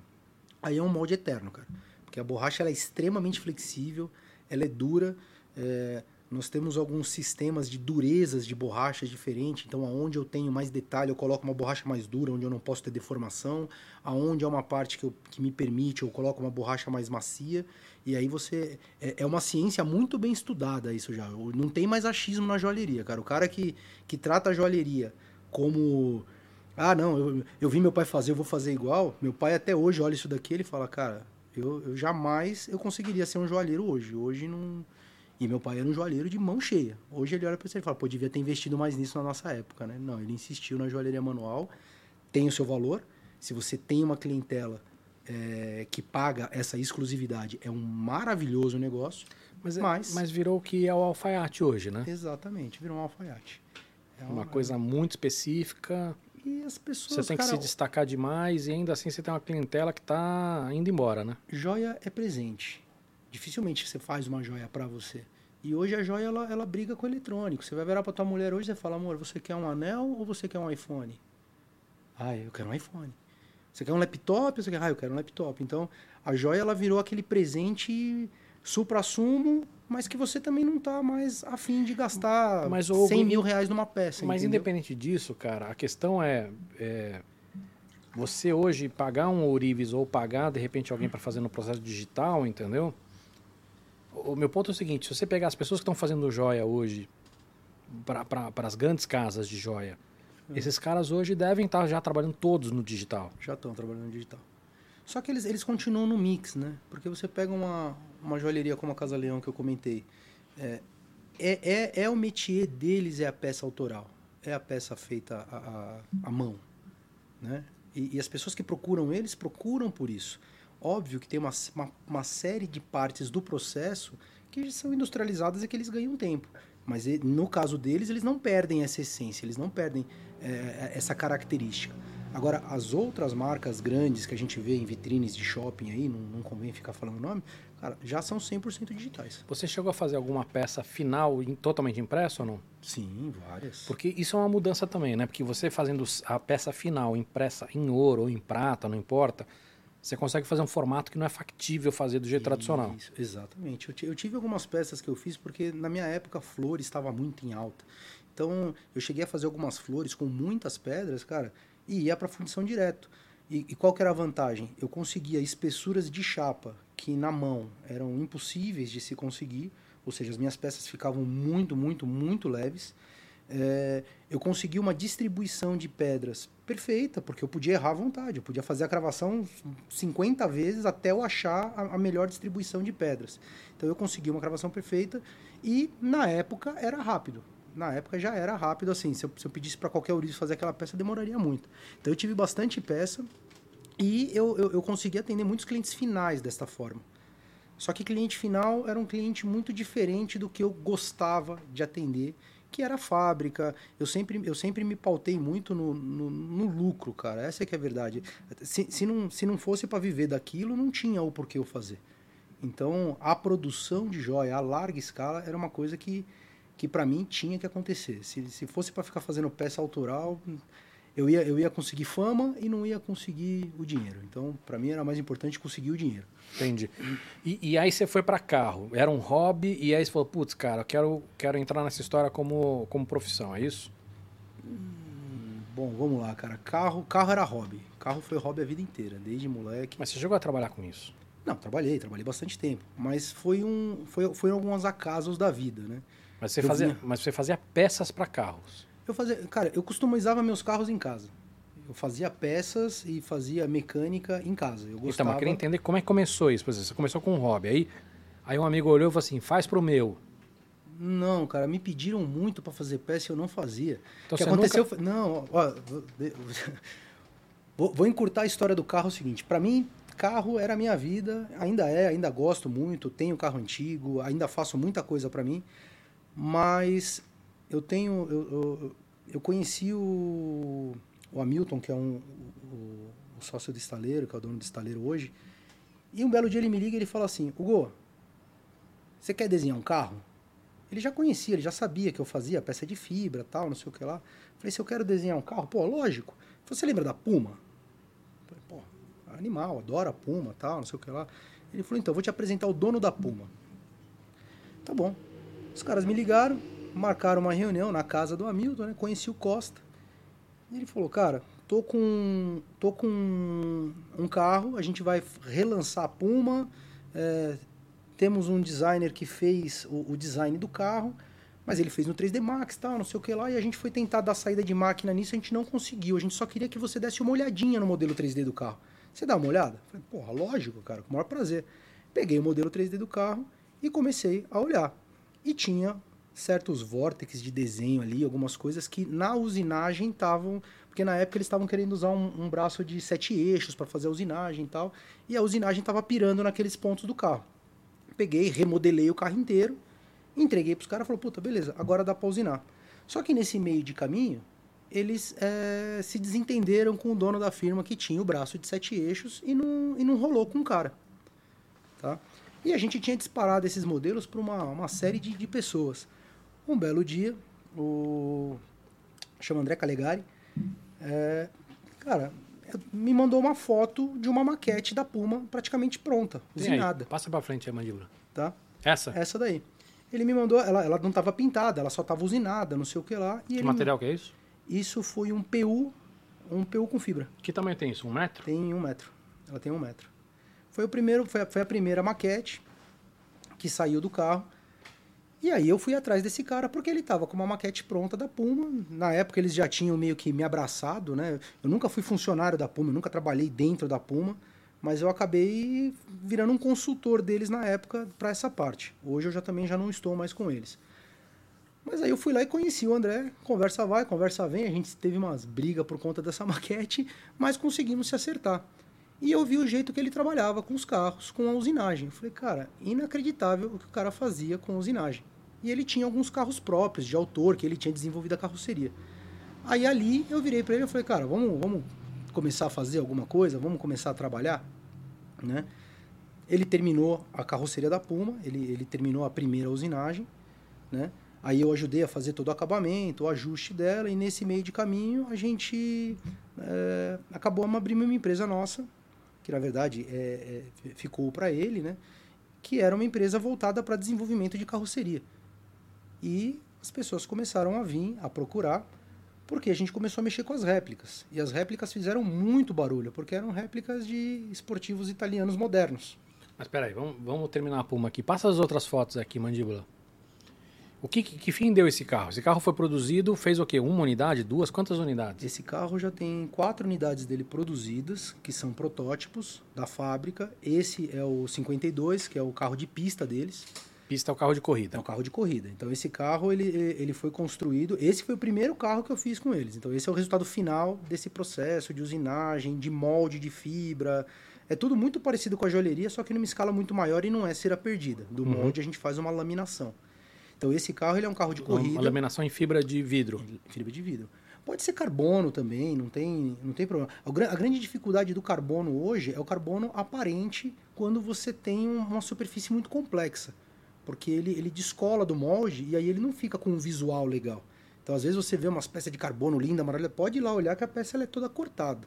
Aí é um molde eterno, cara. Porque a borracha é extremamente flexível, ela é dura. é, nós temos alguns sistemas de durezas de borracha diferentes. Então, aonde eu tenho mais detalhe, eu coloco uma borracha mais dura, onde eu não posso ter deformação. Aonde é uma parte que, eu- que me permite, eu coloco uma borracha mais macia. E aí você. É, é uma ciência muito bem estudada isso já. Não tem mais achismo na joalheria, cara. O cara que, que trata a joalheria como. Ah, não, eu, eu vi meu pai fazer, eu vou fazer igual. Meu pai até hoje olha isso daqui ele fala, cara, eu, eu jamais eu conseguiria ser um joalheiro hoje. Hoje não. E meu pai era um joalheiro de mão cheia. Hoje ele olha pra você e fala, pô, devia ter investido mais nisso na nossa época, né? Não, ele insistiu na joalheria manual, tem o seu valor. Se você tem uma clientela é, que paga essa exclusividade, é um maravilhoso negócio. Mas, é- mas- mas virou o que é o alfaiate hoje, né? Exatamente, virou um alfaiate. É Uma coisa muito específica. E as pessoas, Você tem que cara, se destacar demais e ainda assim você tem uma clientela que tá indo embora, né? joia é presente. Dificilmente você faz uma joia pra você. E hoje a joia ela, ela briga com o eletrônico. Você vai virar pra tua mulher hoje e fala, amor, você quer um anel ou você quer um iPhone? Ah, eu quero um iPhone. Você quer um laptop? Você quer? Ah, eu quero um laptop. Então, a joia ela virou aquele presente supra-sumo, mas que você também não tá mais afim de gastar Mas, ô, 100 Hugo, mil reais numa peça. Mas entendeu? independente disso, cara, a questão é, é, você hoje pagar um ourives ou pagar de repente alguém para fazer no processo digital, entendeu? O meu ponto é o seguinte: se você pegar as pessoas que estão fazendo joia hoje para as grandes casas de joia, esses caras hoje devem estar já trabalhando todos no digital. Já estão trabalhando no digital. Só que eles, eles continuam no mix, né? Porque você pega uma, uma joalheria como a Casa Leão que eu comentei. É, é, é, é o métier deles, é a peça autoral. É a peça feita à mão. Né? E, e as pessoas que procuram eles, procuram por isso. Óbvio que tem uma, uma, uma série de partes do processo que são industrializadas e que eles ganham tempo. Mas e- no caso deles, eles não perdem essa essência, eles não perdem é, essa característica. Agora, as outras marcas grandes que a gente vê em vitrines de shopping aí, não, não convém ficar falando o nome, cara, já são 100% digitais. Você chegou a fazer alguma peça final em- totalmente impressa ou não? Sim, várias. Porque isso é uma mudança também, né? Porque você fazendo a peça final impressa em ouro ou em prata, não importa, você consegue fazer um formato que não é factível fazer do jeito tradicional. Isso, exatamente. Eu, eu tive algumas peças que eu fiz porque na minha época flores estava muito em alta. Então eu cheguei a fazer algumas flores com muitas pedras, cara, e ia para fundição direto. E, e qual que era a vantagem? Eu conseguia espessuras de chapa que na mão eram impossíveis de se conseguir, ou seja, as minhas peças ficavam muito, muito, muito leves. É, eu consegui uma distribuição de pedras perfeita, porque eu podia errar à vontade, eu podia fazer a cravação 50 vezes até eu achar a, melhor distribuição de pedras. Então eu consegui uma cravação perfeita e na época era rápido. Na época já era rápido, assim, se eu, se eu pedisse para qualquer ourives fazer aquela peça, demoraria muito. Então eu tive bastante peça e eu, eu, eu consegui atender muitos clientes finais desta forma. Só que cliente final era um cliente muito diferente do que eu gostava de atender, que era a fábrica. Eu sempre, eu sempre me pautei muito no, no, no lucro, cara. Essa é que é a verdade. Se, se, não, se não fosse para viver daquilo, não tinha o porquê eu fazer. Então, a produção de joia a larga escala era uma coisa que, que para mim tinha que acontecer. Se, se fosse para ficar fazendo peça autoral, eu ia, eu ia conseguir fama e não ia conseguir o dinheiro. Então, para mim era mais importante conseguir o dinheiro. Entendi. E, e aí você foi para carro, era um hobby, e aí você falou, putz, cara, eu quero, quero entrar nessa história como, como profissão, é isso? Bom, vamos lá, cara. Carro, carro era hobby. Carro foi hobby a vida inteira, desde moleque. Mas você chegou a trabalhar com isso? Não, trabalhei, trabalhei bastante tempo. Mas foi um, foi, foi alguns acasos da vida, né? Mas você Eu fazia, vinha- mas você fazia peças para carros. Eu fazia, cara, eu customizava meus carros em casa. Eu fazia peças e fazia mecânica em casa. Eu Então, gostava. mas eu queria entender como é que começou isso. Por exemplo, você começou com um hobby. Aí, aí um amigo olhou e falou assim: faz pro meu. Não, cara, me pediram muito para fazer peça e eu não fazia. Então o que aconteceu foi... Não, ó, vou, vou encurtar a história do carro é o seguinte. Para mim, carro era a minha vida, ainda é, ainda gosto muito, tenho carro antigo, ainda faço muita coisa para mim, mas eu tenho, eu, eu, eu conheci o, o Hamilton, que é um, o, o sócio do estaleiro, que é o dono do estaleiro hoje, e um belo dia ele me liga e ele fala assim, Hugo, você quer desenhar um carro? Ele já conhecia, ele já sabia que eu fazia peça de fibra, tal, não sei o que lá. Falei, se eu quero desenhar um carro, pô, lógico. Você lembra da Puma? Falei, pô, animal, adora a Puma, tal, não sei o que lá. Ele falou, então, vou te apresentar o dono da Puma. Tá bom. Os caras me ligaram, marcaram uma reunião na casa do Hamilton, né? Conheci o Costa. E ele falou, cara, tô com, tô com um carro, a gente vai relançar a Puma, é, temos um designer que fez o, o, design do carro, mas ele fez no 3D Max, tal, não sei o que lá, e a gente foi tentar dar saída de máquina nisso, a gente não conseguiu. A gente só queria que você desse uma olhadinha no modelo 3D do carro. Você dá uma olhada? Falei, porra, lógico, cara, com o maior prazer. Peguei o modelo 3D do carro e comecei a olhar. E tinha certos vórtices de desenho ali, algumas coisas que na usinagem estavam. Porque na época eles estavam querendo usar um, um braço de sete eixos para fazer a usinagem e tal. E a usinagem estava pirando naqueles pontos do carro peguei, remodelei o carro inteiro, entreguei para os caras e falou, puta, beleza, agora dá para usinar. Só que nesse meio de caminho, eles é, se desentenderam com o dono da firma que tinha o braço de sete eixos e não, e não rolou com o cara. Tá? E a gente tinha disparado esses modelos para uma, uma série de, de pessoas. Um belo dia, o chama André Calegari, é, cara, me mandou uma foto de uma maquete da Puma praticamente pronta, usinada. Passa para frente a mandíbula. Tá? Essa? Essa daí. Ele me mandou, ela, ela não estava pintada, ela só estava usinada, não sei o que lá. E que material que é isso? Isso foi um PU, um PU com fibra. Que tamanho tem isso? Um metro? Tem um metro. Ela tem um metro. Foi o primeiro, foi a, foi a primeira maquete que saiu do carro. E aí eu fui atrás desse cara porque ele estava com uma maquete pronta da Puma. Na época eles já tinham meio que me abraçado, né? Eu nunca fui funcionário da Puma, nunca trabalhei dentro da Puma, mas eu acabei virando um consultor deles na época para essa parte. Hoje eu já também já não estou mais com eles. Mas aí eu fui lá e conheci o André, conversa vai, conversa vem, a gente teve umas brigas por conta dessa maquete, mas conseguimos se acertar. E eu vi o jeito que ele trabalhava com os carros, com a usinagem. Eu falei, cara, inacreditável o que o cara fazia com a usinagem e ele tinha alguns carros próprios de autor que ele tinha desenvolvido a carroceria. Aí ali eu virei para ele e falei, cara, vamos, vamos começar a fazer alguma coisa, vamos começar a trabalhar, né? Ele terminou a carroceria da Puma, ele, ele terminou a primeira usinagem, né? Aí eu ajudei a fazer todo o acabamento, o ajuste dela, e nesse meio de caminho a gente é, acabou abrindo uma empresa nossa, que na verdade é, é, ficou para ele, né? Que era uma empresa voltada para desenvolvimento de carroceria. E as pessoas começaram a vir, a procurar, porque a gente começou a mexer com as réplicas. E as réplicas fizeram muito barulho, porque eram réplicas de esportivos italianos modernos. Mas peraí, vamos, vamos terminar a Puma aqui. Passa as outras fotos aqui, mandíbula. O que, que fim deu esse carro? Esse carro foi produzido, fez o quê? Uma unidade? Duas? Quantas unidades? Esse carro já tem quatro unidades dele produzidas, que são protótipos da fábrica. Esse é o 52, que é o carro de pista deles. Pista é o carro de corrida. É o carro de corrida. Então esse carro ele, ele foi construído. Esse foi o primeiro carro que eu fiz com eles. Então esse é o resultado final desse processo de usinagem, de molde de fibra. É tudo muito parecido com a joalheria, só que numa escala muito maior e não é cera perdida. Do uhum. molde a gente faz uma laminação. Então esse carro ele é um carro de corrida. Uma laminação em fibra de vidro. Fibra de vidro. Pode ser carbono também, não tem, não tem problema. A, grande dificuldade do carbono hoje é o carbono aparente quando você tem uma superfície muito complexa porque ele, ele descola do molde e aí ele não fica com um visual legal. Então, às vezes, você vê umas peças de carbono linda, maravilha, pode ir lá olhar que a peça é toda cortada.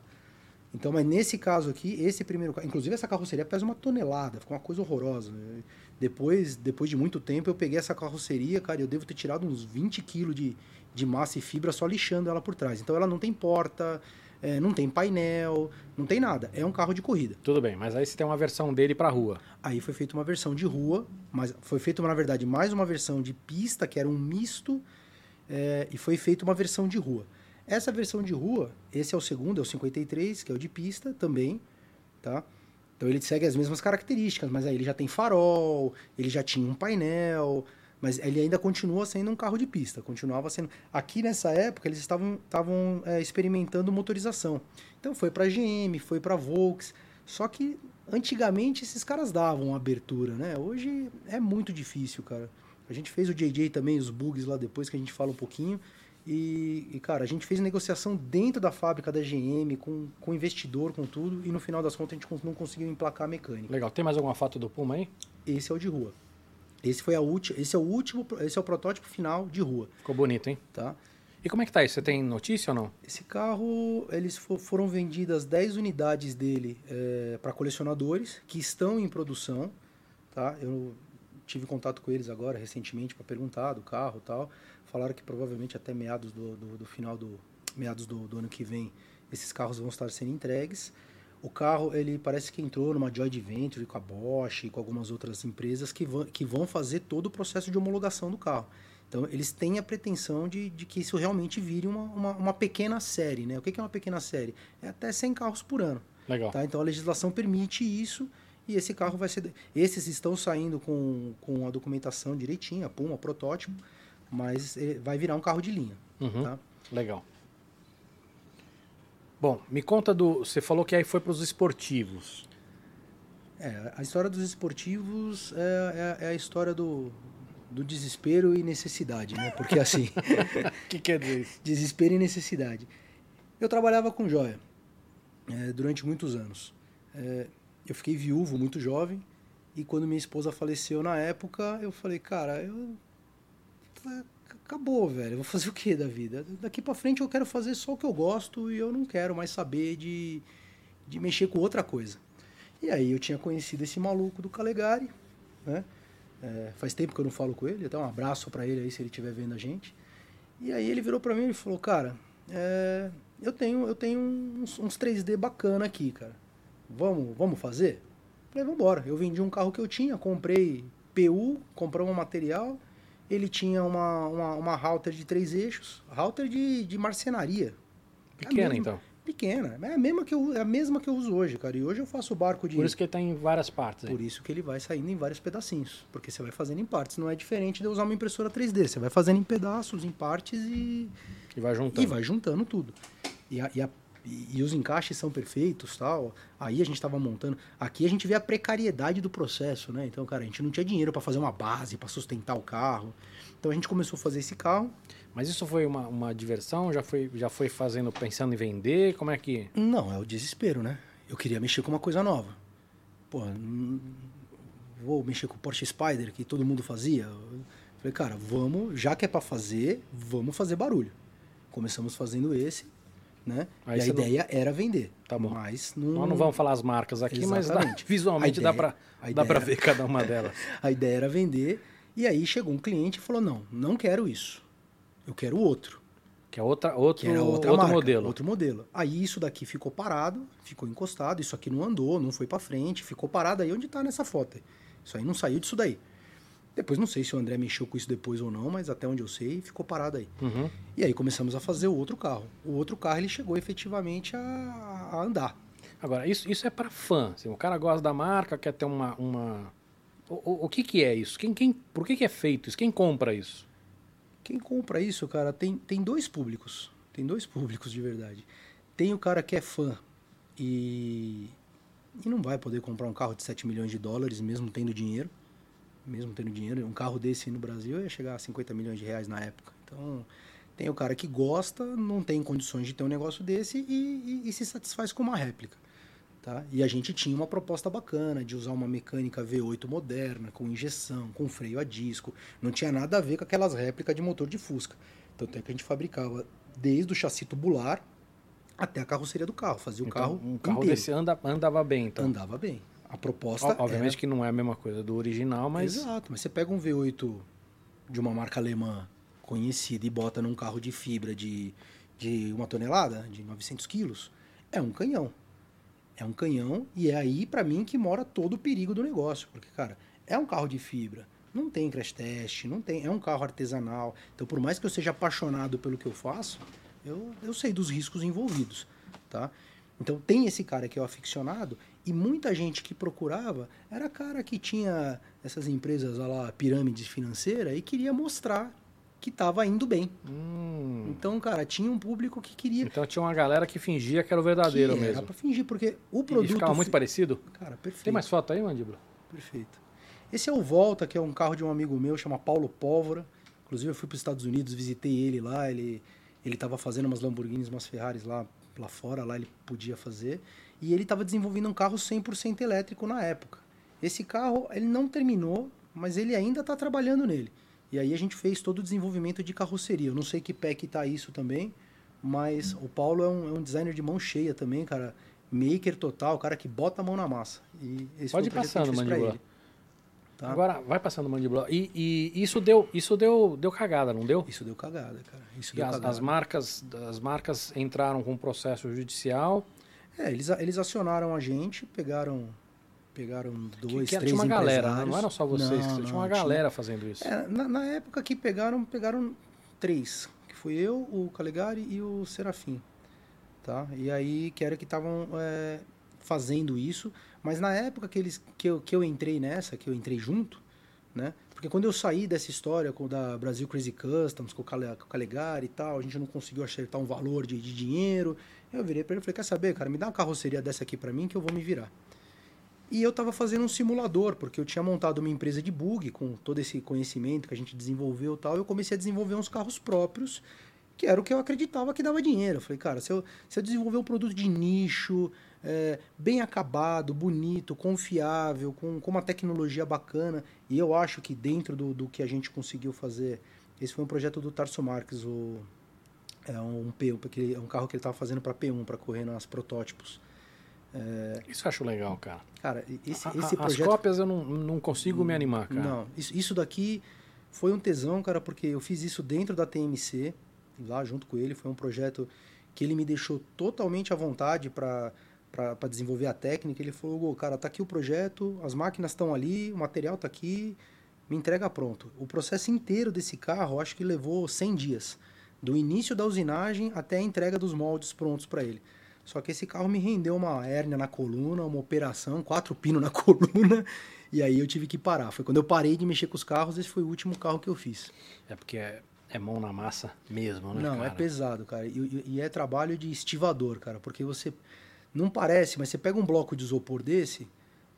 Então, mas nesse caso aqui, esse primeiro inclusive essa carroceria pesa uma tonelada, ficou uma coisa horrorosa. Né? Depois, depois de muito tempo, eu peguei essa carroceria, cara, eu devo ter tirado uns 20 quilos de, de massa e fibra só lixando ela por trás. Então, ela não tem porta, é, não tem painel, não tem nada. É um carro de corrida. Tudo bem, mas aí você tem uma versão dele para rua. Aí foi feita uma versão de rua, mas foi feita, na verdade, mais uma versão de pista, que era um misto, é, e foi feita uma versão de rua. Essa versão de rua, esse é o segundo, é o 53, que é o de pista também, tá? Então ele segue as mesmas características, mas aí ele já tem farol, ele já tinha um painel, mas ele ainda continua sendo um carro de pista, continuava sendo. Aqui nessa época eles estavam, estavam é, experimentando motorização. Então foi para GM, foi para Volks. Só que antigamente esses caras davam abertura, né? Hoje é muito difícil, cara. A gente fez o JJ também, os bugs lá depois que a gente fala um pouquinho. E, e, cara, a gente fez negociação dentro da fábrica da GM, com, com investidor, com tudo, e no final das contas a gente não conseguiu emplacar a mecânica. Legal. Tem mais alguma foto do Puma aí? Esse é o de rua. Esse foi a última, esse é o último, esse é o protótipo final de rua. Ficou bonito, hein? Tá? E como é que tá isso? Você tem notícia ou não? Esse carro, eles for, foram vendidas 10 unidades dele é, para colecionadores que estão em produção, tá? Eu tive contato com eles agora recentemente para perguntar do carro, tal. Falaram que provavelmente até meados do, do, do final do meados do, do ano que vem esses carros vão estar sendo entregues. O carro, ele parece que entrou numa joint venture com a Bosch e com algumas outras empresas que vão, que vão fazer todo o processo de homologação do carro. Então, eles têm a pretensão de, de que isso realmente vire uma, uma, uma, pequena série. Né? O que é uma pequena série? É até 100 carros por ano. Legal. Tá? Então, a legislação permite isso e esse carro vai ser... Esses estão saindo com, com a documentação direitinha, Puma, protótipo, mas vai virar um carro de linha. Uhum. Tá? Legal. Bom, me conta do. Você falou que aí foi para os esportivos. É, a história dos esportivos é, é, é, a história do, do desespero e necessidade, né? Porque assim. O que quer dizer isso? Desespero e necessidade. Eu trabalhava com joia é, durante muitos anos. É, eu fiquei viúvo muito jovem e quando minha esposa faleceu na época, eu falei, cara, eu acabou, velho. Eu vou fazer o que da vida? Daqui para frente eu quero fazer só o que eu gosto e eu não quero mais saber de, de mexer com outra coisa. E aí eu tinha conhecido esse maluco do Calegari, né? É, faz tempo que eu não falo com ele, até um abraço para ele aí se ele estiver vendo a gente. E aí ele virou para mim e falou, cara, é, eu tenho, eu tenho uns, uns 3D bacana aqui, cara. Vamos, vamos fazer? Falei, vamos embora. Eu vendi um carro que eu tinha, comprei PU, comprei um material, ele tinha uma, uma, uma router de três eixos, router de, de marcenaria. Pequena, é mesma, então? Pequena. É a, mesma que eu, é a mesma que eu uso hoje, cara. E hoje eu faço barco de... Por isso que ele está em várias partes. Por isso que ele vai saindo em vários pedacinhos. Porque você vai fazendo em partes. Não é diferente de usar uma impressora 3D. Você vai fazendo em pedaços, em partes e... E vai juntando. E vai juntando tudo. E a, e a e, os encaixes são perfeitos tal. Aí a gente estava montando. Aqui a gente vê a precariedade do processo, né? Então, cara, a gente não tinha dinheiro para fazer uma base, para sustentar o carro. Então a gente começou a fazer esse carro. Mas isso foi uma, uma diversão? Já foi, já foi fazendo, pensando em vender? Como é que. Não, é o desespero, né? Eu queria mexer com uma coisa nova. Pô, vou mexer com o Porsche Spider, que todo mundo fazia. falei, cara, vamos, já que é para fazer, vamos fazer barulho. Começamos fazendo esse né? Aí e a ideia não... era vender. Tá bom. Mas não... Nós não vamos falar as marcas aqui, Exatamente. mas dá, visualmente ideia, dá para dá para ver cada uma delas. a ideia era vender. E aí chegou um cliente e falou: não, não quero isso. Eu quero outro. Que é outra, outro, que era outra outro marca, modelo. Outro modelo. Aí isso daqui ficou parado, ficou encostado, isso aqui não andou, não foi para frente, ficou parado aí onde está nessa foto. Isso aí não saiu disso daí. Depois não sei se o André mexeu com isso depois ou não, mas até onde eu sei, ficou parado aí. Uhum. E aí começamos a fazer o outro carro. O outro carro ele chegou efetivamente a, a andar. Agora, isso, isso é para fã. Assim, o cara gosta da marca, quer ter uma. uma... O, o, o que, que é isso? Quem, quem, por que, que é feito isso? Quem compra isso? Quem compra isso, cara, tem, tem dois públicos. Tem dois públicos de verdade. Tem o cara que é fã e, e não vai poder comprar um carro de 7 milhões de dólares, mesmo tendo dinheiro mesmo tendo dinheiro, um carro desse no Brasil ia chegar a 50 milhões de reais na época. Então, tem o cara que gosta, não tem condições de ter um negócio desse e, e, e se satisfaz com uma réplica. Tá? E a gente tinha uma proposta bacana de usar uma mecânica V8 moderna, com injeção, com freio a disco. Não tinha nada a ver com aquelas réplicas de motor de Fusca. Tanto é que a gente fabricava desde o chassi tubular até a carroceria do carro. Fazia o então, carro. Um carro inteiro. desse anda, andava bem, então. Andava bem. A proposta. Obviamente era... que não é a mesma coisa do original, mas. Exato, mas você pega um V8 de uma marca alemã conhecida e bota num carro de fibra de, de uma tonelada, de 900 quilos, é um canhão. É um canhão e é aí, para mim, que mora todo o perigo do negócio. Porque, cara, é um carro de fibra. Não tem crash test, não tem. É um carro artesanal. Então, por mais que eu seja apaixonado pelo que eu faço, Eu, eu sei dos riscos envolvidos, tá? Então tem esse cara que é o aficionado e muita gente que procurava era cara que tinha essas empresas lá, pirâmide financeira e queria mostrar que estava indo bem. Hum. Então, cara, tinha um público que queria Então tinha uma galera que fingia que era o verdadeiro que era mesmo. pra fingir, porque o E produto ficava muito fi- parecido? Cara, perfeito. Tem mais foto aí, mandíbula? Perfeito. Esse é o Volta, que é um carro de um amigo meu, chama Paulo Pólvora. Inclusive eu fui para os Estados Unidos, visitei ele lá, ele ele estava fazendo umas Lamborghinis, umas Ferraris lá lá fora, lá ele podia fazer, e ele estava desenvolvendo um carro 100% elétrico na época. Esse carro, ele não terminou, mas ele ainda está trabalhando nele. E aí a gente fez todo o desenvolvimento de carroceria. Eu não sei que pé que tá isso também, mas o Paulo é um, é um designer de mão cheia também, cara. Maker total, cara que bota a mão na massa. E esse Pode ir passando, mandíbula. Tá? Agora, vai passando mandíbula. E, e isso deu, isso deu, deu cagada, não deu? Isso deu cagada, cara. Isso E deu as, as marcas, as marcas entraram com processo judicial. É, eles, eles acionaram a gente, pegaram, pegaram dois, que, que três tinha uma galera, né? não era só vocês, Não, tinha não, uma galera fazendo isso. É, na, na época que pegaram, pegaram três. Que foi eu, o Calegari e o Serafim. Tá? E aí, que era que estavam é, fazendo isso. Mas na época que, eles, que, eu, que eu entrei nessa, que eu entrei junto, né? Porque quando eu saí dessa história com da Brasil Crazy Customs, com o Calegari e tal, a gente não conseguiu acertar um valor de, de dinheiro. Eu virei para ele e falei, quer saber, cara, me dá uma carroceria dessa aqui para mim que eu vou me virar. E eu estava fazendo um simulador, porque eu tinha montado uma empresa de bug com todo esse conhecimento que a gente desenvolveu e tal. Eu comecei a desenvolver uns carros próprios, que era o que eu acreditava que dava dinheiro. Eu falei, cara, se eu, se eu desenvolver um produto de nicho, é, bem acabado, bonito, confiável, com, com uma tecnologia bacana, e eu acho que dentro do, do que a gente conseguiu fazer, esse foi um projeto do Tarso Marques, o, é um P, porque ele- é um carro que ele estava fazendo para P1, para correr nas protótipos. Isso eu acho legal, cara. Cara, esse, A- a- esse As projeto... cópias eu não, não consigo me animar, cara. Não, isso, isso daqui foi um tesão, cara, porque eu fiz isso dentro da TMC, lá junto com ele. Foi um projeto que ele me deixou totalmente à vontade para para desenvolver a técnica. Ele falou, "Hugo, cara, tá aqui o projeto, as máquinas estão ali, o material tá aqui, me entrega pronto. O processo inteiro desse carro, acho que levou 100 dias, do início da usinagem até a entrega dos moldes prontos para ele. Só que esse carro me rendeu uma hérnia na coluna, uma operação, quatro pinos na coluna, e aí eu tive que parar. Foi quando eu parei de mexer com os carros, esse foi o último carro que eu fiz. É porque é, é mão na massa mesmo, né, Não, cara? é pesado, cara. E, e- e é trabalho de estivador, cara, porque você. Não parece, mas você pega um bloco de isopor desse,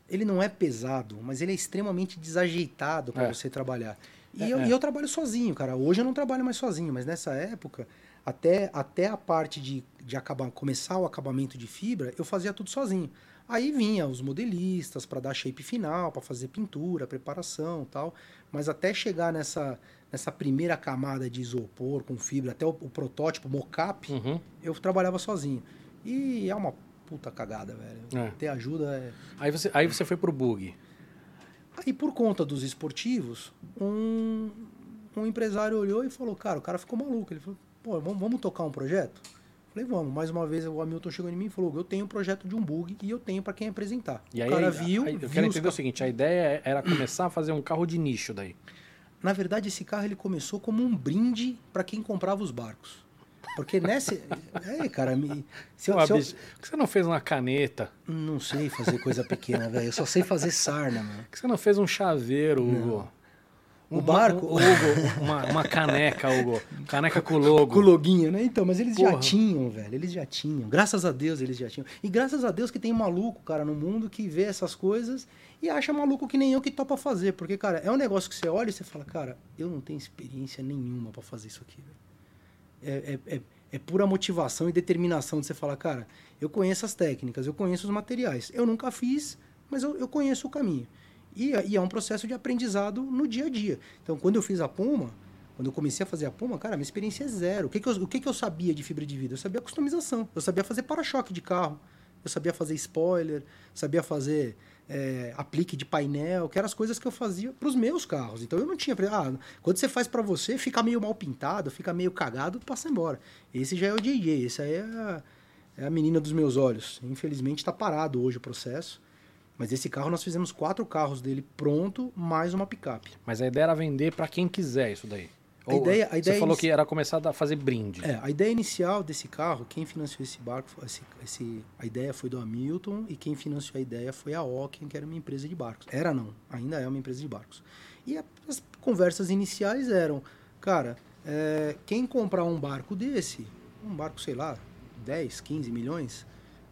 ele não é pesado, mas ele é extremamente desajeitado para É. você trabalhar. E, É, eu, é. e eu trabalho sozinho, cara. Hoje eu não trabalho mais sozinho, mas nessa época, até, até a parte de, de acabar, começar o acabamento de fibra, eu fazia tudo sozinho. Aí vinha os modelistas para dar shape final, para fazer pintura, preparação tal. Mas até chegar nessa, nessa primeira camada de isopor com fibra, até o, o protótipo, mocap, Uhum. eu trabalhava sozinho. E é uma puta cagada, velho. É. Ter ajuda é. Aí, você, aí você foi pro bug. Aí, por conta dos esportivos, um, um empresário olhou e falou: Cara, o cara ficou maluco. Ele falou: Pô, vamos, vamos tocar um projeto? Falei: Vamos. Mais uma vez, o Hamilton chegou em mim e falou: Eu tenho um projeto de um bug e eu tenho para quem apresentar. E aí, o cara aí- viu. aí eu viu quero entender o seguinte: a ideia era começar a fazer um carro de nicho daí. Na verdade, esse carro ele começou como um brinde para quem comprava os barcos. Porque nessa. é, cara, me, se eu, Pô, se eu- bicho, por que você não fez uma caneta? não sei fazer coisa pequena, velho. Eu só sei fazer sarna, mano. Por que você não fez um chaveiro, Hugo? O Um- barco- um- Hugo, uma, uma caneca, Hugo. Caneca com logo. Com o loguinho, né? Então, mas eles já Porra. tinham, velho. Eles já tinham. Graças a Deus eles já tinham. E graças a Deus que tem maluco, cara, no mundo que vê essas coisas e acha maluco que nem eu que topa fazer. Porque, cara, é um negócio que você olha e você fala, cara, eu não tenho experiência nenhuma pra fazer isso aqui, velho. É, é, é, é pura motivação e determinação de você falar, cara, eu conheço as técnicas, eu conheço os materiais. Eu nunca fiz, mas eu, eu conheço o caminho. E, é- e é um processo de aprendizado no dia a dia. Então, quando eu fiz a Puma, quando eu comecei a fazer a Puma, cara, minha experiência é zero. O que, que, eu, o que, que eu sabia de fibra de vidro? Eu sabia customização. Eu sabia fazer para-choque de carro. Eu sabia fazer spoiler. Sabia fazer é, aplique de painel, que eram as coisas que eu fazia para os meus carros. Então eu não tinha. Ah, quando você faz para você, fica meio mal pintado, fica meio cagado, passa embora. Esse já é o JJ. Esse aí é a, é a menina dos meus olhos. Infelizmente está parado hoje o processo. Mas esse carro nós fizemos quatro carros dele pronto, mais uma picape. Mas a ideia era vender pra quem quiser isso daí. A ideia, a ideia você falou inici- que era começar a fazer brinde. É, a ideia inicial desse carro, quem financiou esse barco, esse, esse- a ideia foi do Hamilton e quem financiou a ideia foi a Ocken, que era uma empresa de barcos. Era não, ainda é uma empresa de barcos. E a- as conversas iniciais eram, cara, é, quem comprar um barco desse, um barco, sei lá, 10, 15 milhões,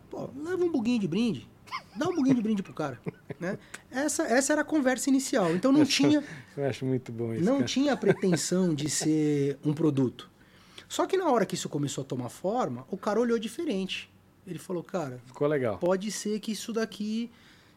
pô, leva um buguinho de brinde. Dá um buguinho de brinde pro cara. Né? Essa, essa era a conversa inicial. Então não tinha Eu acho muito bom isso. não cara. tinha a pretensão de ser um produto. Só que na hora que isso começou a tomar forma, o cara olhou diferente. Ele falou, cara, Ficou legal. pode ser que isso daqui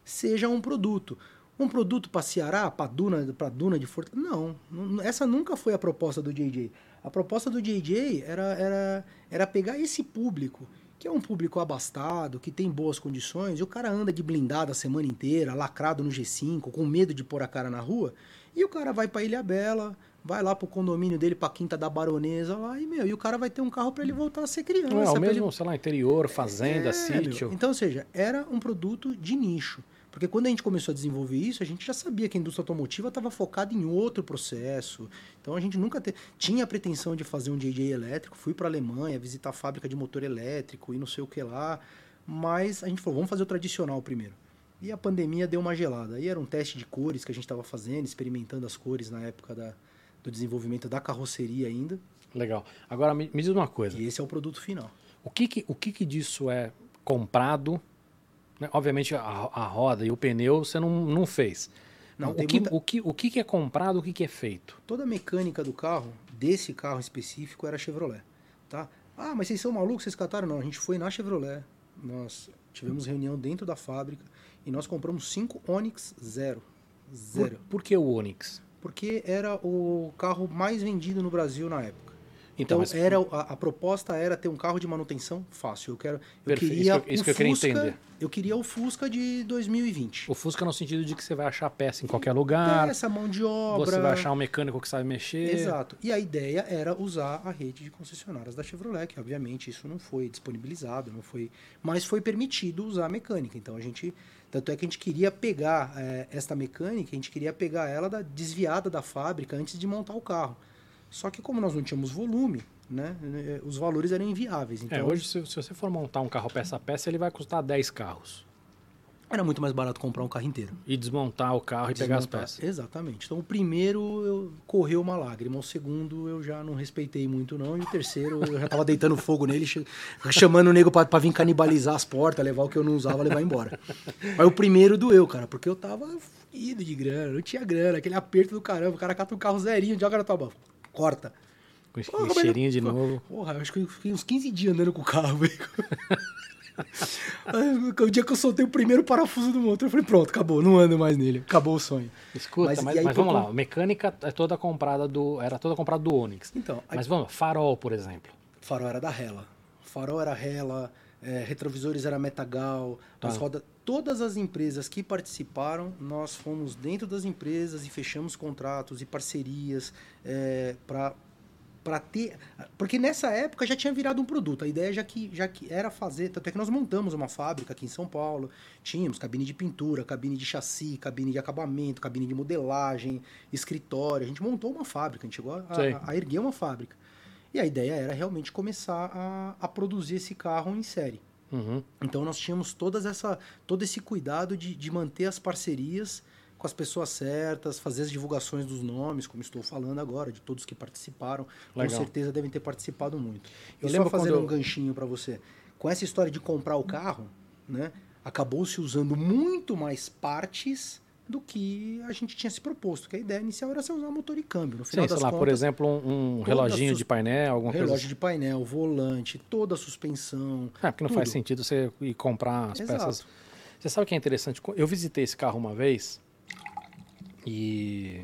seja um produto. Um produto para Ceará, para Duna, para Duna de Fortaleza? Não, não, essa nunca foi a proposta do JJ. A proposta do JJ era, era, era pegar esse público, que é um público abastado, que tem boas condições, e o cara anda de blindado a semana inteira, lacrado no G5, com medo de pôr a cara na rua, e o cara vai para Ilha Bela, vai lá pro condomínio dele, pra Quinta da Baronesa lá, e, meu, e o cara vai ter um carro para ele voltar a ser criança. Não é o pra ele mesmo, sei lá, interior, fazenda, é, sítio. meu. Então, ou seja, era um produto de nicho. Porque quando a gente começou a desenvolver isso, a gente já sabia que a indústria automotiva estava focada em outro processo. Então a gente nunca te... tinha a pretensão de fazer um JJ elétrico. Fui para a Alemanha visitar a fábrica de motor elétrico e não sei o que lá. Mas a gente falou, vamos fazer o tradicional primeiro. E a pandemia deu uma gelada. Aí era um teste de cores que a gente estava fazendo, experimentando as cores na época da, do desenvolvimento da carroceria ainda. Legal. Agora me, me diz uma coisa. E esse é o produto final. O que que, o que que disso é comprado? Né? Obviamente a, a roda e o pneu você não, não fez. Não, o, tem que, muita- o, que, o que é comprado, o que é feito? toda a mecânica do carro, desse carro específico, era Chevrolet. Tá? Ah, mas vocês são malucos, vocês cataram? Não, a gente foi na Chevrolet. Nós tivemos reunião dentro da fábrica e nós compramos cinco Onix Zero. Por, Zero. por que o Onix? Porque era o carro mais vendido no Brasil na época. Então, Então, mas- era, a, a proposta era ter um carro de manutenção fácil. Eu, quero, eu Perfeito, queria isso que isso o que eu queria Fusca, entender. Eu queria o Fusca de 2020. O Fusca no sentido de que você vai achar peça em qualquer lugar, Essa mão de obra. você vai achar um mecânico que sabe mexer. Exato. E a ideia era usar a rede de concessionárias da Chevrolet, que obviamente isso não foi disponibilizado, não foi, mas foi permitido usar a mecânica. Então a gente, tanto é que a gente queria pegar eh, esta mecânica, a gente queria pegar ela da, desviada da fábrica antes de montar o carro. Só que como nós não tínhamos volume, né, eh, os valores eram inviáveis. Então É, hoje se, se você for montar um carro peça a peça, ele vai custar 10 carros. era muito mais barato comprar um carro inteiro. E desmontar o carro e pegar as Desmontar. peças. Exatamente. Então o primeiro eu correu uma lágrima, o segundo eu já não respeitei muito não, e o terceiro eu já tava deitando fogo nele, chamando o nego pra vir canibalizar as portas, levar o que eu não usava, levar embora. Mas o primeiro doeu, cara, porque eu tava fudido de grana, não tinha grana, aquele aperto do caramba, o cara cata um carro zerinho, joga na tua mão, corta. Com Porra, cheirinho eu- de novo. Porra, eu acho que eu fiquei uns 15 dias andando com o carro, velho. O dia que eu soltei o primeiro parafuso do motor, eu falei, pronto, acabou, não ando mais nele. Acabou o sonho. Escuta, Mas, mas, aí, mas vamos lá. A mecânica é toda comprada do. Era toda comprada do Onix. Então, aí- Mas vamos, farol, por exemplo. farol era da Hella. Farol era Hella, é, retrovisores era Metagal, Tá. as rodas. Todas as empresas que participaram, nós fomos dentro das empresas e fechamos contratos e parcerias é, para para ter, porque nessa época já tinha virado um produto. A ideia já que já que era fazer, tanto é que nós montamos uma fábrica aqui em São Paulo, tínhamos cabine de pintura, cabine de chassi, cabine de acabamento, cabine de modelagem, escritório. A gente montou uma fábrica, a gente chegou a, a, a erguer uma fábrica. E a ideia era realmente começar a, a produzir esse carro em série. Uhum. Então nós tínhamos todas essa, todo esse cuidado de, de manter as parcerias com as pessoas certas, fazer as divulgações dos nomes, como estou falando agora, de todos que participaram. Com Legal. certeza devem ter participado muito. Eu Eu lembro quando eu- um ganchinho para você. Com essa história de comprar o carro, né, acabou se usando muito mais partes do que a gente tinha se proposto. Que a ideia inicial era você usar motor e câmbio. No final Sim, sei das lá, contas, por exemplo, um, um reloginho de painel, alguma coisa relógio assim. de painel, volante, toda a suspensão. É, porque não faz tudo. sentido você ir comprar as Exato. peças. Você sabe o que é interessante? Eu visitei esse carro uma vez e.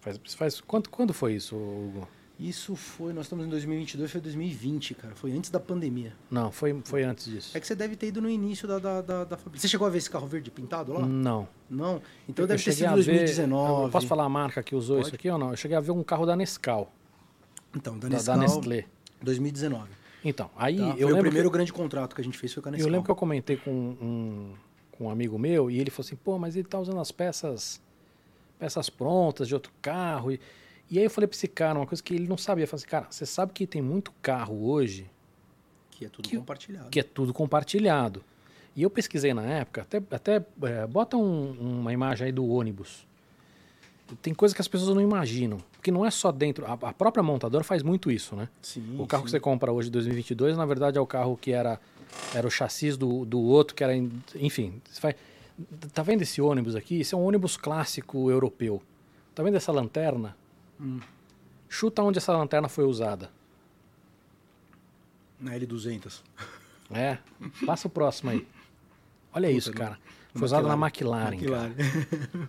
Faz, faz, quanto, quando foi isso, Hugo? Isso foi, nós estamos em 2022, foi 2020, cara. Foi antes da pandemia. Não, foi, foi antes disso. É que você deve ter ido no início da, da, da, da fábrica. Você chegou a ver esse carro verde pintado lá? Não. Não? Então Eu deve ter sido ver- 2019. eu posso falar a marca que usou isso Pode. aqui ou não? Eu cheguei a ver um carro da Nescau, Então, da Nescau, da Nestlé. 2019. Então, aí tá? eu foi o primeiro que, grande contrato que a gente fez foi com a Nescau. eu lembro que eu comentei com um, com um amigo meu e ele falou assim, pô, mas ele tá usando as peças peças prontas de outro carro e, E aí eu falei pra esse cara uma coisa que ele não sabia. Eu falei assim, cara, você sabe que tem muito carro hoje Que é tudo Que- compartilhado. que é tudo compartilhado. E eu pesquisei na época, até, até é, bota um- uma imagem aí do ônibus. Tem coisa que as pessoas não imaginam. Porque não é só dentro. A, a própria montadora faz muito isso, né? Sim, O carro que sim. você compra hoje, 2022, na verdade é o carro que era, era o chassis do, do outro, que era. Enfim, você vai, tá vendo esse ônibus aqui? Esse é um ônibus clássico europeu. Tá vendo essa lanterna? Hum. Chuta onde essa lanterna foi usada. Na L200. É, passa o próximo aí. Olha Puta, isso, cara. Foi usado na McLaren. McLaren.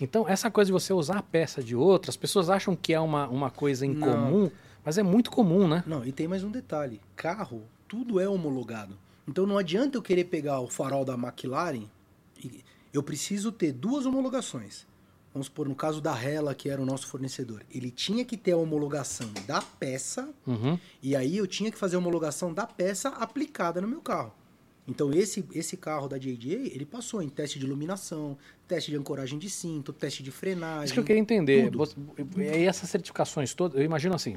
Então, essa coisa de você usar a peça de outra, as pessoas acham que é uma, uma coisa incomum, mas é muito comum, né? Não, e tem mais um detalhe. Carro, tudo é homologado. Então não adianta eu querer pegar o farol da McLaren. Eu preciso ter duas homologações. Vamos supor, no caso da Hella, que era o nosso fornecedor. Ele tinha que ter a homologação da peça Uhum. E aí eu tinha que fazer a homologação da peça aplicada no meu carro. Então esse, esse carro da JJ, ele passou em teste de iluminação, teste de ancoragem de cinto, teste de frenagem. Isso que eu queria entender. tudo. E essas certificações todas, eu imagino assim.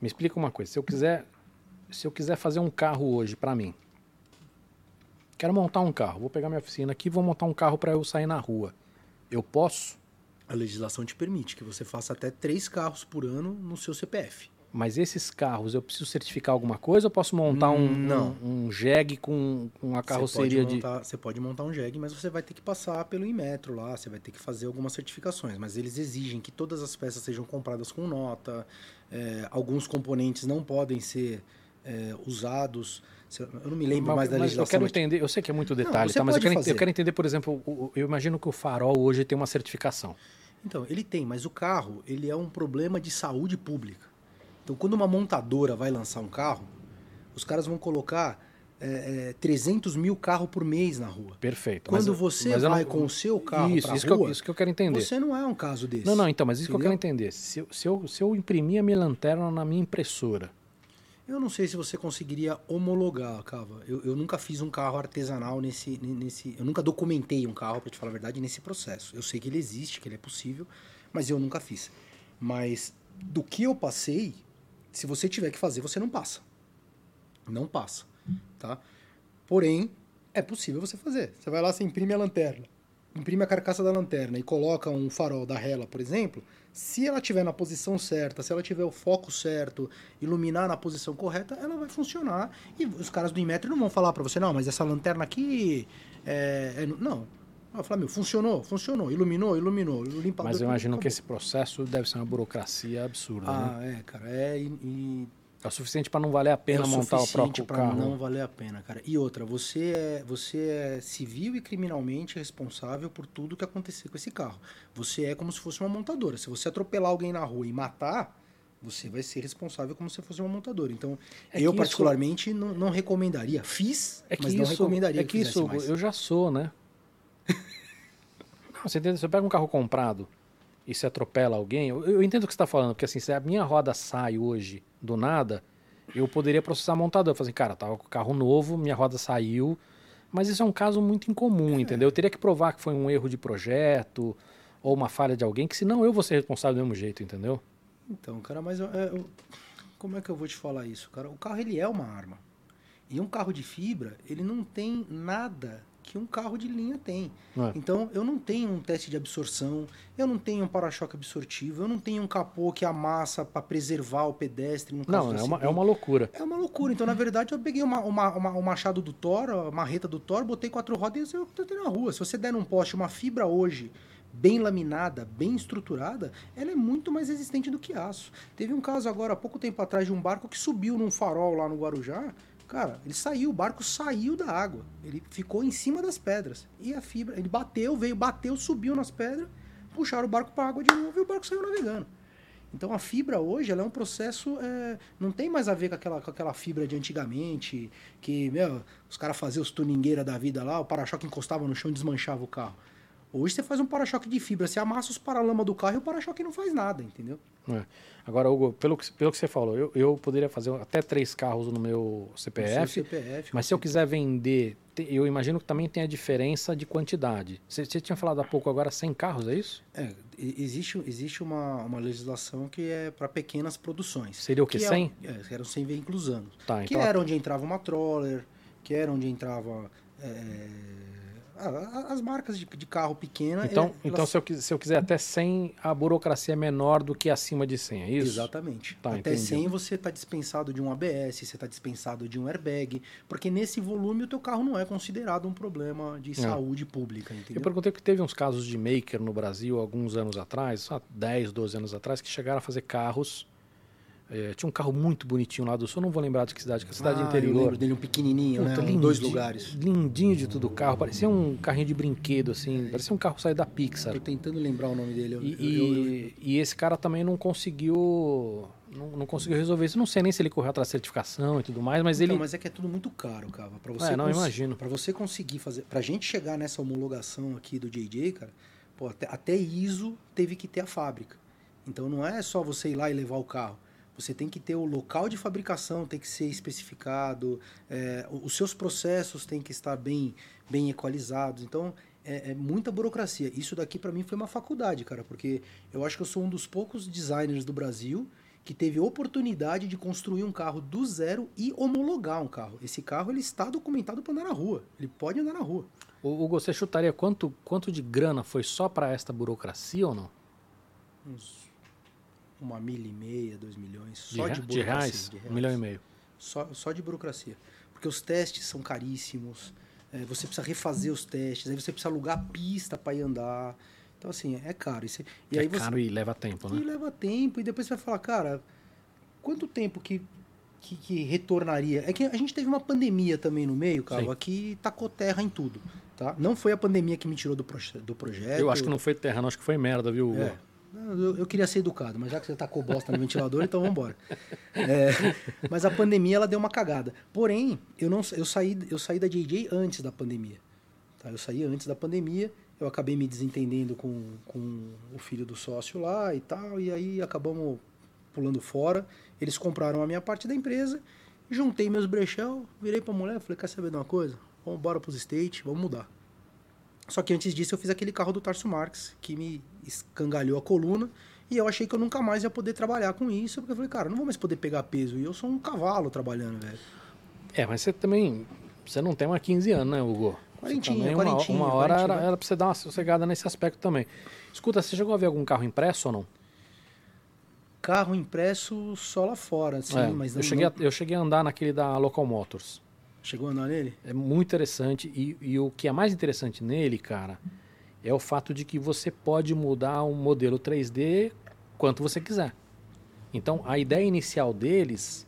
Me explica uma coisa. Se eu quiser, se eu quiser fazer um carro hoje para mim, quero montar um carro. Vou pegar minha oficina aqui, e vou montar um carro para eu sair na rua. Eu posso? A legislação te permite que você faça até três carros por ano no seu CPF. Mas esses carros, eu preciso certificar alguma coisa? Ou posso montar um, não. um, um com com uma Você carroceria pode de. montar, Você pode montar um Jeg, mas você vai ter que passar pelo Inmetro lá, você vai ter que fazer algumas certificações. Mas eles exigem que todas as peças sejam compradas com nota, é, alguns componentes não podem ser é, usados. Eu não me lembro Mas- mais da legislação. eu quero mas- entender, eu sei que é muito detalhe, você tá, mas eu quero, eu quero entender, por exemplo, eu imagino que o farol hoje tem uma certificação. Então, ele tem, mas o carro, ele é um problema de saúde pública. Então, quando uma montadora vai lançar um carro, os caras vão colocar é, é, 300 mil carros por mês na rua. Perfeito. Quando mas- você mas vai não- com o seu carro isso, isso, que eu, rua, isso que eu quero entender. você não é um caso desse. Não, não, então, mas isso que eu quero Entendeu? entender. Se eu, se, eu, se eu imprimir a minha lanterna na minha impressora, Eu não sei se você conseguiria homologar, Cava. Eu, eu nunca fiz um carro artesanal nesse, nesse. Eu nunca documentei um carro, pra te falar a verdade, nesse processo. Eu sei que ele existe, que ele é possível, mas eu nunca fiz. Mas do que eu passei, se você tiver que fazer, você não passa. Não passa, tá? Porém, é possível você fazer. Você vai lá, você imprime a lanterna, imprime a carcaça da lanterna e coloca um farol da Hella, por exemplo. Se ela estiver na posição certa, se ela tiver o foco certo, iluminar na posição correta, ela vai funcionar. E os caras do Inmetro não vão falar para você, não, mas essa lanterna aqui é. é- não. Vai falar, meu, funcionou, funcionou, iluminou, iluminou, limpador. mas eu imagino que esse processo deve ser uma burocracia absurda, né? Ah, é, cara, é. E, e É o suficiente para não valer a pena é montar o próprio pra carro. não valer a pena, cara. E outra, você é, você é civil e criminalmente responsável por tudo que acontecer com esse carro. Você é como se fosse uma montadora. Se você atropelar alguém na rua e matar, você vai ser responsável como se fosse uma montadora. Então, É eu que isso- particularmente não, não recomendaria. Fiz, É que mas não isso, recomendaria é que fizesse isso mais. eu já sou, né? não, você entende? Você pega um carro comprado e se atropela alguém, eu, eu entendo o que você está falando, porque assim, se a minha roda sai hoje do nada, eu poderia processar a montadora. Falar assim, cara, tava com o carro novo, minha roda saiu, mas isso é um caso muito incomum, entendeu? Eu teria que provar que foi um erro de projeto ou uma falha de alguém, que senão eu vou ser responsável do mesmo jeito, entendeu? Então, cara, mas eu- é, eu- como é que eu vou te falar isso, cara? O carro ele é uma arma. E um carro de fibra, ele não tem nada que um carro de linha tem. É? Então, eu não tenho um teste de absorção, eu não tenho um para-choque absortivo, eu não tenho um capô que amassa para preservar o pedestre Não, é uma, é uma loucura. É uma loucura. Então, na verdade, eu peguei uma, uma, uma- o machado do Thor, a marreta do Thor, botei quatro rodas e eu botei na rua. Se você der num poste uma fibra hoje, bem laminada, bem estruturada, ela é muito mais resistente do que aço. Teve um caso agora, há pouco tempo atrás, de um barco que subiu num farol lá no Guarujá. Cara, ele saiu, o barco saiu da água. Ele ficou em cima das pedras. E a fibra, ele bateu, veio, bateu, subiu nas pedras, puxaram o barco para água de novo e o barco saiu navegando. Então a fibra hoje ela é um processo. é, não tem mais a ver com aquela, com aquela fibra de antigamente, que, meu, os caras faziam os tuningueira da vida lá, o para-choque encostava no chão e desmanchava o carro. Hoje você faz um para-choque de fibra, você amassa os paralamas do carro e o para-choque não faz nada, entendeu? É. Agora, Hugo, pelo que, pelo que você falou, eu, eu poderia fazer até três carros no meu CPF, CPF mas se eu quiser vender, eu imagino que também tem a diferença de quantidade. Você, você tinha falado há pouco agora 100 carros, é isso? É, existe, existe uma, uma legislação que é para pequenas produções. Seria o quê? Que é- 100? É, eram 100 veículos anos. Tá, que então era onde entrava uma Troller, que era onde entrava é, as marcas de, de carro pequena. Então, é, então elas- se, eu, se eu quiser até 100, a burocracia é menor do que acima de 100, é isso? Exatamente. Tá, Até entendi. 100 você está dispensado de um ABS, você está dispensado de um airbag, porque nesse volume o teu carro não é considerado um problema de saúde pública, Eu entendeu? perguntei porque teve uns casos de maker no Brasil alguns anos atrás, há 10, 12 anos atrás, que chegaram a fazer carros. Eh, tinha um carro muito bonitinho lá do sul, não vou lembrar de que cidade, que é cidade Ah, Eu interior. lembro dele um pequenininho, Puta, né? lindinho, Dois lugares. Lindinho de tudo o carro. Parecia um carrinho de brinquedo, assim. Parecia um carro saído da Pixar. Tô tentando lembrar o nome dele. eu- E, eu- eu- e- esse cara também não conseguiu. Não, não conseguiu resolver isso. Não sei nem se ele correu atrás da certificação e tudo mais, mas Então, ele. mas é que é tudo muito caro, cara. Para você É, não, cons- imagino. Pra você conseguir fazer, pra gente chegar nessa homologação aqui do JJ, cara, pô, até, até ISO teve que ter a fábrica. Então não é só você ir lá e levar o carro. Você tem que ter o local de fabricação, tem que ser especificado, é, os seus processos têm que estar bem, bem equalizados. Então é, é muita burocracia. Isso daqui para mim foi uma faculdade, cara, porque eu acho que eu sou um dos poucos designers do Brasil que teve oportunidade de construir um carro do zero e homologar um carro. Esse carro ele está documentado para andar na rua. Ele pode andar na rua. O Hugo, você chutaria quanto, quanto de grana foi só para esta burocracia ou não? Uns uma milha e meia, dois milhões, De, só de, de burocracia. reais? de Um milhão e meio. Só, só de burocracia. Porque os testes são caríssimos, é, você precisa refazer os testes, aí você precisa alugar a pista para ir andar. Então, assim, é caro. E, você- e é aí você, caro e leva tempo, E né? leva tempo, e depois você vai falar, cara, quanto tempo que, que, que retornaria? É que a gente teve uma pandemia também no meio, cara, aqui tacou terra em tudo, tá? Não foi a pandemia que me tirou do, proje- do projeto. Eu acho que não foi terra, não. Acho que foi merda, viu? É. Eu, eu queria ser educado, mas já que você tacou bosta no ventilador, então vamos embora. É, mas a pandemia ela deu uma cagada. Porém, eu não eu saí eu saí da JJ antes da pandemia. Tá? Eu saí antes da pandemia, eu acabei me desentendendo com, com o filho do sócio lá e tal, e aí acabamos pulando fora. Eles compraram a minha parte da empresa, juntei meus brechão, virei pra mulher, falei, quer saber de uma coisa? Vamos embora pros States, vamos mudar. Só que antes disso eu fiz aquele carro do Tarso Marx, que me escangalhou a coluna, e eu achei que eu nunca mais ia poder trabalhar com isso, porque eu falei, cara, eu não vou mais poder pegar peso, e eu sou um cavalo trabalhando, velho. É, mas você também. Você não tem mais 15 anos, né, Hugo? Você Quarentinha, uma, quarentinha, uma hora quarentinha, era, era pra você dar uma sossegada nesse aspecto também. Escuta, você chegou a ver algum carro impresso ou não? Carro impresso só lá fora, assim, É, mas eu, não, cheguei a, eu cheguei a andar naquele da Local Motors. Chegou a andar nele? É muito interessante. E, e o que é mais interessante nele, cara, é o fato de que você pode mudar um modelo 3D quanto você quiser. Então, a ideia inicial deles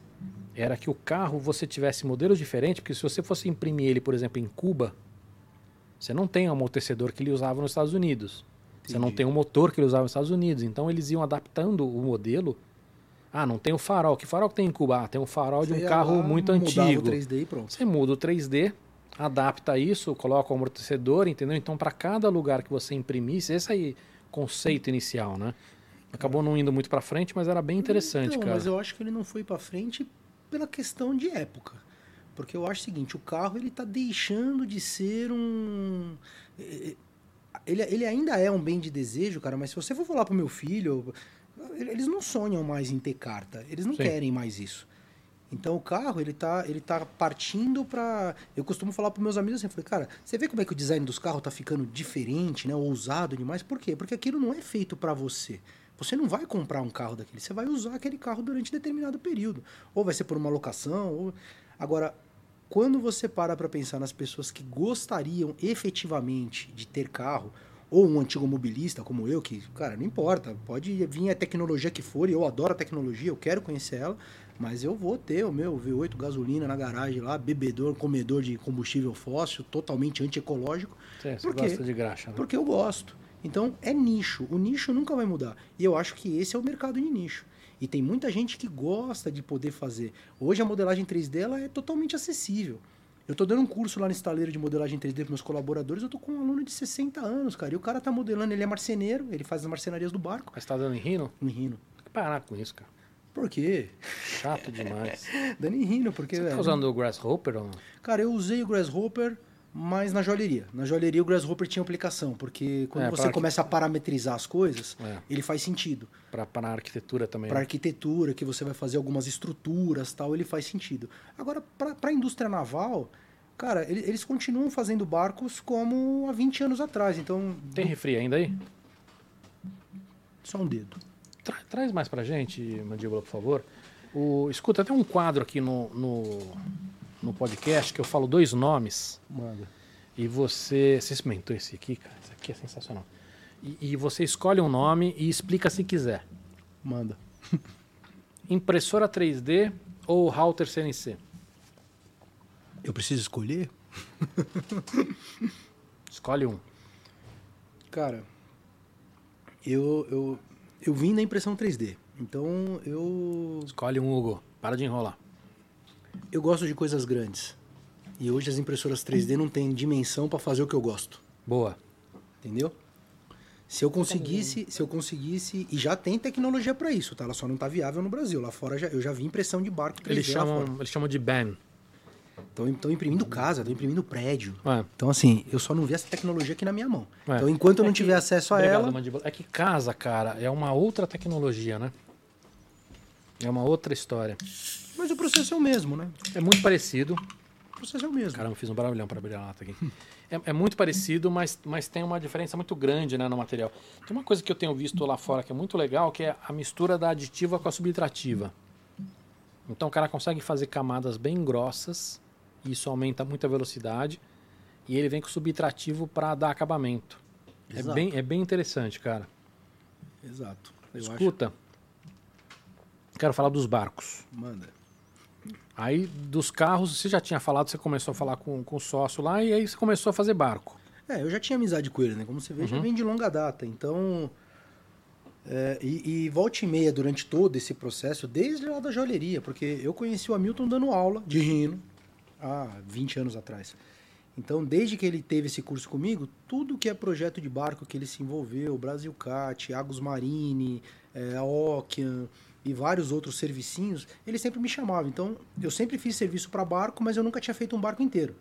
era que o carro você tivesse modelos diferentes, porque se você fosse imprimir ele, por exemplo, em Cuba, você não tem o amortecedor que ele usava nos Estados Unidos. Você não tem o motor que ele usava nos Estados Unidos. Então, eles iam adaptando o modelo. Ah, não tem o farol. Que farol que tem em Cuba? Ah, tem um farol de Você um ia carro lá, muito antigo. o 3D e pronto. Você muda o 3D, adapta isso, coloca o amortecedor, entendeu? Então, para cada lugar que você imprimisse, esse aí conceito inicial, né? Acabou não indo muito para frente, mas era bem interessante, Então, cara. Mas eu acho que ele não foi pra frente pela questão de época. Porque eu acho o seguinte, o carro ele tá deixando de ser um... Ele, ele ainda é um bem de desejo, cara, mas se você for falar pro meu filho, eles não sonham mais em ter carta. Eles não Sim. querem mais isso. Então o carro, ele tá, ele tá partindo para Eu costumo falar para meus amigos assim, eu falei, cara, você vê como é que o design dos carros tá ficando diferente, né? Ousado demais. Por quê? Porque aquilo não é feito para você. Você não vai comprar um carro daquele, você vai usar aquele carro durante determinado período. Ou vai ser por uma locação, ou... Agora, quando você para para pensar nas pessoas que gostariam efetivamente de ter carro, ou um antigo mobilista como eu, que, cara, não importa, pode vir a tecnologia que for, e eu adoro a tecnologia, eu quero conhecer ela, mas eu vou ter o meu V8 gasolina na garagem lá, bebedor, comedor de combustível fóssil, totalmente antiecológico, Você, você por quê? gosta de graxa, né? porque eu gosto. Então é nicho. O nicho nunca vai mudar. E eu acho que esse é o mercado de nicho. E tem muita gente que gosta de poder fazer. Hoje a modelagem 3D ela é totalmente acessível. Eu tô dando um curso lá no estaleiro de modelagem 3D para meus colaboradores, eu tô com um aluno de 60 anos, cara. E o cara tá modelando, ele é marceneiro, ele faz as marcenarias do barco. Mas tá dando em rino? Em rino. Tem que parar com isso, cara. Por quê? Chato demais. Dando em rino, porque... Você tá velho, usando o Grasshopper ou não? Cara, eu usei o Grasshopper, mas na joalheria. Na joalheria o Grasshopper tinha aplicação, porque quando É, você começa a parametrizar as coisas, É. ele faz sentido. Pra, pra arquitetura também. Para né? arquitetura, que você vai fazer algumas estruturas tal, ele faz sentido. Agora, para a indústria naval, cara, ele- eles continuam fazendo barcos como há 20 anos atrás. Então, Tem refri ainda aí? só um dedo. Tra- traz mais pra gente, Mandíbula, por favor. O, escuta, tem um quadro aqui no, no, no podcast que eu falo dois nomes Manda. e você. Você experimentou esse aqui, cara? Esse aqui é sensacional. E, e você escolhe um nome e explica se quiser. Manda. Impressora 3D ou router CNC? Eu preciso escolher? Escolhe um. Cara, eu, eu, eu vim da impressão 3D. Então, eu, Escolhe um, Hugo. Para de enrolar. eu gosto de coisas grandes. E hoje as impressoras 3D não têm dimensão para fazer o que eu gosto. Boa. Entendeu? Se eu conseguisse, se eu conseguisse, e já tem tecnologia para isso, tá? Ela só não tá viável no Brasil. Lá fora já, eu já vi impressão de barco 3D Eles chamam, eles chamam de BAM. Estão imprimindo casa, estão imprimindo prédio. É. Então, assim, eu só não vi essa tecnologia aqui na minha mão. É. Então, enquanto eu não É que- tiver acesso a Obrigado, ela. Mandíbula. É que casa, cara, é uma outra tecnologia, né? É uma outra história. Mas o processo é o mesmo, né? É muito parecido. O processo é o mesmo. Caramba, fiz um barulhão para abrir a lata aqui. É, é muito parecido, mas, mas tem uma diferença muito grande né, no material. Tem uma coisa que eu tenho visto lá fora que é muito legal, que é a mistura da aditiva com a subtrativa. Então o cara consegue fazer camadas bem grossas, isso aumenta muito a velocidade, e ele vem com subtrativo para dar acabamento. É Exato. bem, é bem interessante, cara. Exato. Eu Escuta, quero falar dos barcos. acho. Manda. Aí, dos carros, você já tinha falado, você começou a falar com, com o sócio lá, e aí você começou a fazer barco. É, eu já tinha amizade com ele, né? Como você vê, Uhum. já vem de longa data. Então. é, e, e volta e meia durante todo esse processo, desde lá da joalheria, porque eu conheci o Hamilton dando aula de rino há 20 anos atrás. Então, desde que ele teve esse curso comigo, tudo que é projeto de barco que ele se envolveu, Brasil Cat, Agus Marine, é, a Ocean e vários outros servicinhos, ele sempre me chamava. Então, eu sempre fiz serviço para barco, mas eu nunca tinha feito um barco inteiro.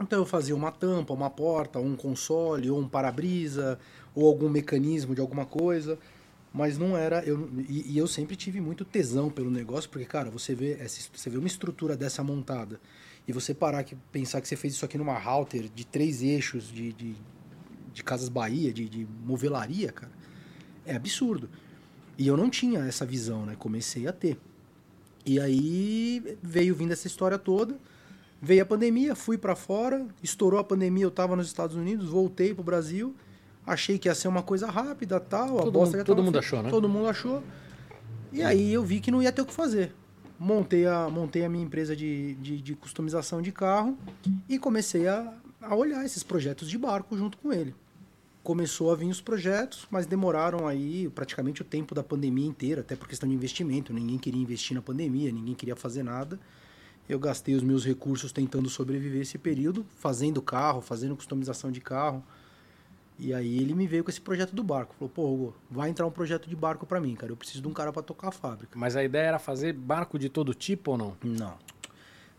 Então eu fazia uma tampa, uma porta, um console, ou um para-brisa, ou algum mecanismo de alguma coisa. Mas não era. Eu, e, e eu sempre tive muito tesão pelo negócio, porque, cara, você vê, essa, você vê uma estrutura dessa montada e você parar que pensar que você fez isso aqui numa router de três eixos de, de, de Casas Bahia, de, de movelaria, cara, é absurdo. E eu não tinha essa visão, né? Comecei a ter. E aí veio vindo essa história toda. Veio a pandemia, fui para fora, estourou a pandemia, eu tava nos Estados Unidos, voltei pro Brasil, achei que ia ser uma coisa rápida, tal, a Todo bosta mundo- já todo mundo feita. achou, né? Todo mundo achou. E aí eu vi que não ia ter o que fazer. Montei a, montei a minha empresa de, de, de customização de carro e comecei a, a olhar esses projetos de barco junto com ele. Começou a vir os projetos, mas demoraram aí praticamente o tempo da pandemia inteira, até por questão de investimento. Ninguém queria investir na pandemia, ninguém queria fazer nada. Eu gastei os meus recursos tentando sobreviver esse período, fazendo carro, fazendo customização de carro. E aí ele me veio com esse projeto do barco. Falou, pô, Hugo, vai entrar um projeto de barco para mim, cara. Eu preciso de um cara para tocar a fábrica. Mas a ideia era fazer barco de todo tipo ou não? Não.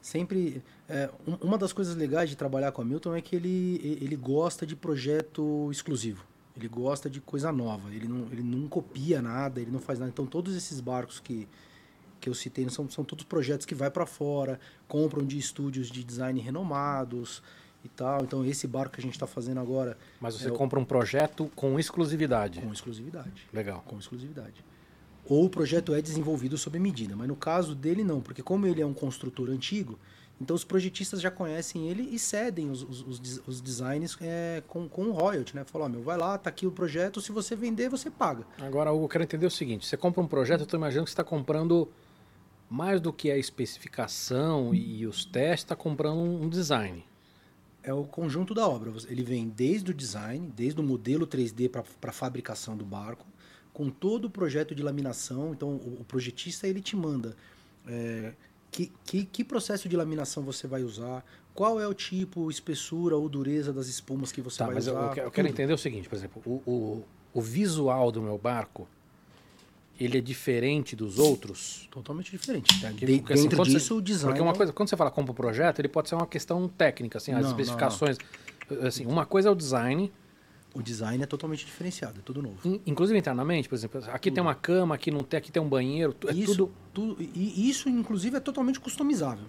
Sempre. é, um- uma das coisas legais de trabalhar com a Milton é que ele, ele gosta de projeto exclusivo. Ele gosta de coisa nova. Ele não, ele não copia nada, ele não faz nada. Então, todos esses barcos que, que eu citei são, são todos projetos que vai para fora, compram de estúdios de design renomados e tal. Então, esse barco que a gente está fazendo agora Mas você É o- compra um projeto com exclusividade. com exclusividade. Legal. com exclusividade. Ou o projeto é desenvolvido sob medida, mas no caso dele não, porque como ele é um construtor antigo, então os projetistas já conhecem ele e cedem os, os, os os designs é, com, com o royalty, né? Falam, ó, meu, vai lá, tá aqui o projeto, se você vender, você paga. Agora, Hugo, eu quero entender o seguinte: você compra um projeto, eu estou imaginando que você está comprando mais do que a especificação e os testes, está comprando um design. É o conjunto da obra. Ele vem desde o design, desde o modelo 3D para a fabricação do barco, com todo o projeto de laminação. Então, o, o projetista ele te manda é, que, que, que processo de laminação você vai usar, qual é o tipo, espessura ou dureza das espumas que você Tá, vai mas eu, usar. eu quero- eu quero entender o seguinte, por exemplo, o, o, o visual do meu barco, ele é diferente dos outros? Totalmente diferente. Que- De- porque, assim, dentro quando você- disso, o design. Porque uma é- coisa, quando você fala compra o projeto, ele pode ser uma questão técnica, assim, as Não, não, especificações. Assim, uma coisa é o design, O design é totalmente diferenciado, é tudo novo. in- inclusive internamente, por exemplo, aqui tem uma cama, aqui não tem, aqui tem um banheiro, é isso, tudo. tudo- e isso, inclusive, é totalmente customizável.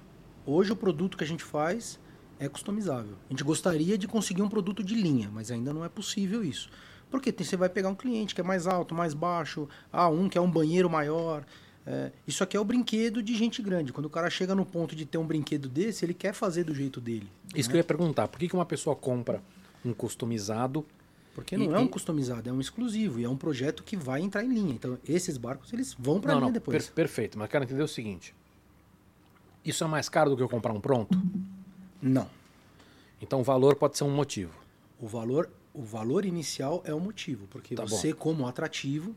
Hoje, o produto que a gente faz é customizável. A gente gostaria de conseguir um produto de linha, mas ainda não é possível isso. Porque você vai pegar um cliente que é mais alto, mais baixo, ah, um que é um banheiro maior. É, isso aqui é o brinquedo de gente grande. Quando o cara chega no ponto de ter um brinquedo desse, ele quer fazer do jeito dele. Isso que eu ia perguntar, por que, que uma pessoa compra um customizado? Porque não E- é um customizado, é um exclusivo. E é um projeto que vai entrar em linha. Então, esses barcos, eles vão para linha não, depois. per- perfeito, mas quero entender o seguinte. Isso é mais caro do que eu comprar um pronto? Não. Então o valor pode ser um motivo. O valor, o valor inicial é o motivo, porque Tá você, como atrativo,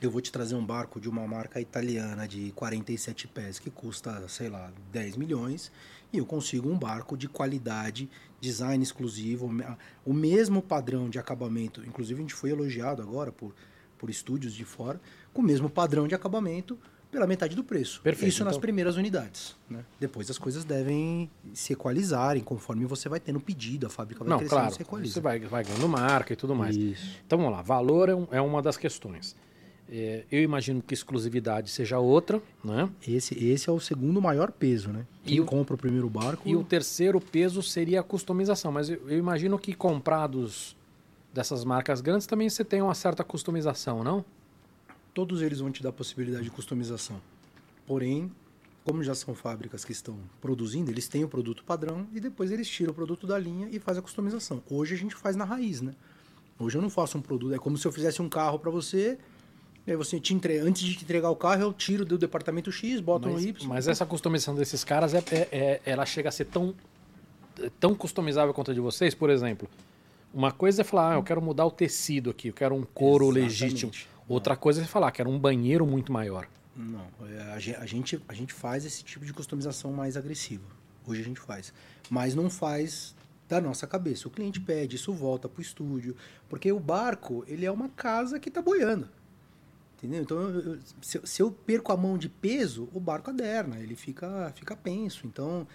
eu vou te trazer um barco de uma marca italiana de 47 pés que custa, sei lá, 10 milhões, e eu consigo um barco de qualidade, design exclusivo, o mesmo padrão de acabamento. Inclusive, a gente foi elogiado agora por, por estúdios de fora, com o mesmo padrão de acabamento pela metade do preço. Perfeito, Isso nas então- primeiras unidades. Né? Depois as coisas devem se equalizarem conforme você vai tendo pedido, a fábrica vai Não, crescendo claro, se equaliza. você vai, vai ganhando marca e tudo mais. Isso. Então vamos lá, valor é, um- é uma das questões. É, eu imagino que exclusividade seja outra, né? Esse, esse é o segundo maior peso, né? Quem E o- compra o primeiro barco. E o terceiro peso seria a customização. Mas eu, eu imagino que comprados dessas marcas grandes também você tem uma certa customização, não? Todos eles vão te dar possibilidade de customização. Porém, como já são fábricas que estão produzindo, eles têm o produto padrão e depois eles tiram o produto da linha e fazem a customização. Hoje a gente faz na raiz, né? Hoje eu não faço um produto. É como se eu fizesse um carro para você. E aí você te entre... antes de te entregar o carro, eu tiro do departamento X, boto no Mas, Y. mas essa customização desses caras, é, é- é- ela chega a ser tão, tão customizável quanto a de vocês, por exemplo. Uma coisa é falar, ah, eu quero mudar o tecido aqui, eu quero um couro Exatamente. legítimo. Outra coisa é falar, quero um banheiro muito maior. Não, é, a ge- a gente, a gente faz esse tipo de customização mais agressiva. Hoje a gente faz. Mas não faz da nossa cabeça. O cliente pede, isso volta para o estúdio. Porque o barco, ele é uma casa que está boiando. Entendeu? Então, eu- se, se eu perco a mão de peso, o barco aderna, ele fica, fica penso. Então,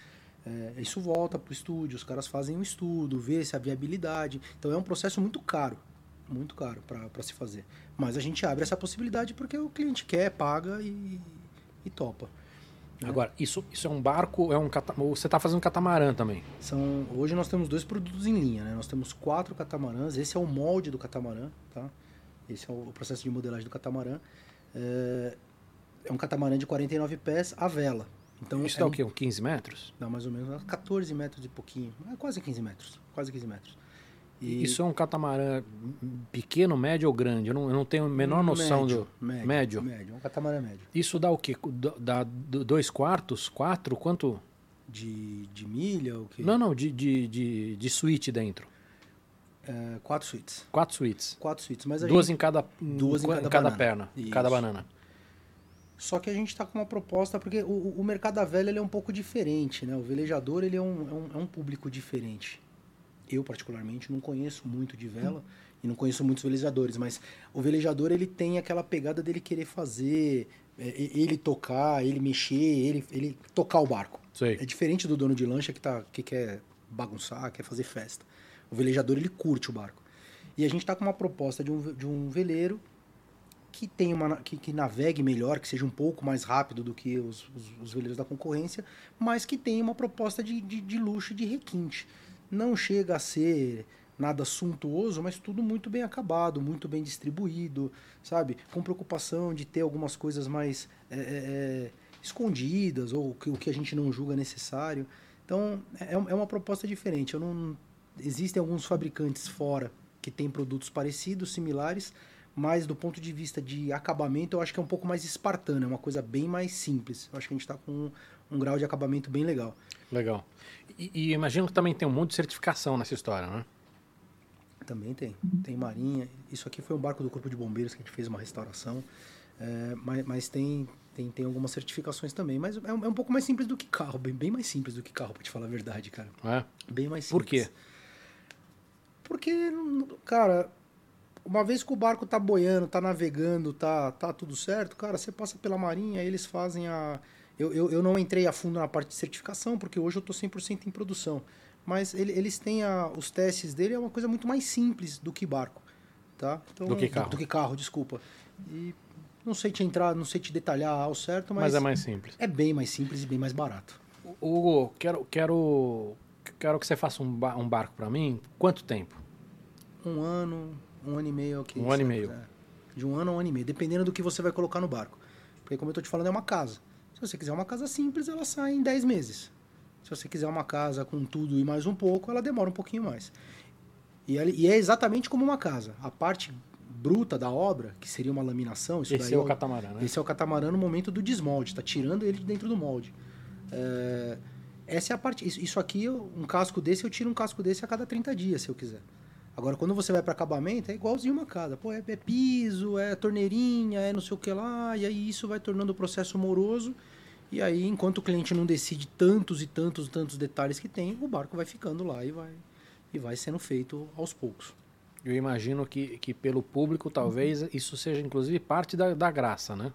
é, isso volta para o estúdio, os caras fazem um estudo, vê se a viabilidade. Então, é um processo muito caro, muito caro para se fazer. Mas a gente abre essa possibilidade porque o cliente quer, paga e, e topa. né? Agora, isso, isso é um barco, é um você está fazendo catamarã também. São, hoje nós temos dois produtos em linha, né? Nós temos quatro catamarãs. Esse é o molde do catamarã, tá? Esse é o processo de modelagem do catamarã. É, é um catamarã de 49 pés à vela. Então Isso é dá um- o quê? Um 15 metros? Dá mais ou menos 14 metros e pouquinho. É quase 15 metros. Quase 15 metros. E Isso é um catamarã pequeno, médio ou grande? Eu não, eu não tenho a menor noção médio, do. médio, médio. médio. É um catamarã médio. Isso dá o quê? Dá- Dá do- dois quartos? Quatro? Quanto? De, de milha, o que? Não, não, de, de, de, de suíte dentro. É, quatro suítes. Quatro suítes. Quatro suítes. Mas Duas gente- em cada, duas em em cada cada banana. perna, Isso. cada banana. Só que a gente está com uma proposta, porque o, o mercado da velha é um pouco diferente, né? O velejador ele é um, é, um, é um público diferente. Eu, particularmente, não conheço muito de vela e não conheço muitos velejadores, mas o velejador ele tem aquela pegada dele querer fazer, é, ele tocar, ele mexer, ele, ele tocar o barco. Sei. É diferente do dono de lancha que, tá, que quer bagunçar, quer fazer festa. O velejador ele curte o barco. E a gente está com uma proposta de um, de um veleiro que tenha uma que, que navegue melhor, que seja um pouco mais rápido do que os, os, os veleiros da concorrência, mas que tenha uma proposta de, de, de luxo e de requinte. Não chega a ser nada suntuoso, mas tudo muito bem acabado, muito bem distribuído, sabe? Com preocupação de ter algumas coisas mais é, é, escondidas ou que, o que a gente não julga necessário. Então é, é uma proposta diferente. Eu não, existem alguns fabricantes fora que têm produtos parecidos, similares, mas do ponto de vista de acabamento, eu acho que é um pouco mais espartano, é uma coisa bem mais simples. Eu acho que a gente está com um, um grau de acabamento bem legal. Legal. E, e imagino que também tem um monte de certificação nessa história, né? Também tem. Tem marinha. Isso aqui foi um barco do Corpo de Bombeiros que a gente fez uma restauração. É, mas, mas tem, Tem, tem algumas certificações também, mas é um, é um pouco mais simples do que carro, bem, bem mais simples do que carro, pra te falar a verdade, cara. É? Bem mais Por simples. quê? Porque, cara, uma vez que o barco tá boiando, tá navegando, tá, tá tudo certo, cara, você passa pela marinha, eles fazem a. Eu, eu, eu não entrei a fundo na parte de certificação, porque hoje eu tô 100% em produção. Mas ele- eles têm a, os testes dele, é uma coisa muito mais simples do que barco. Tá? Então, Do que carro. Do que carro, desculpa. E não sei te entrar, não sei te detalhar ao certo, mas, Mas é mais simples. é bem mais simples e bem mais barato. Hugo, quero, quero, quero que você faça um, ba- um barco pra mim. Quanto tempo? Um ano, um ano e meio, ok. Um ano e meio. é. De um ano a um ano e meio, dependendo do que você vai colocar no barco. Porque, como eu tô te falando, é uma casa. Se você quiser uma casa simples, ela sai em 10 meses. Se você quiser uma casa com tudo e mais um pouco, ela demora um pouquinho mais. E, e é exatamente como uma casa. A parte bruta da obra, que seria uma laminação, isso Esse é o um- catamarã, né? esse é o catamarã no momento do desmolde, tá tirando ele de dentro do molde. É, essa é a parte. Isso, aqui, um casco desse, eu tiro um casco desse a cada 30 dias, se eu quiser. Agora, quando você vai para acabamento, é igualzinho uma casa. Pô, é, é piso, é torneirinha, é não sei o que lá, e aí isso vai tornando o processo moroso. E aí, enquanto o cliente não decide tantos e tantos, tantos detalhes que tem, o barco vai ficando lá e vai, e vai sendo feito aos poucos. Eu imagino que, que pelo público, talvez, isso seja inclusive parte da, da graça, né?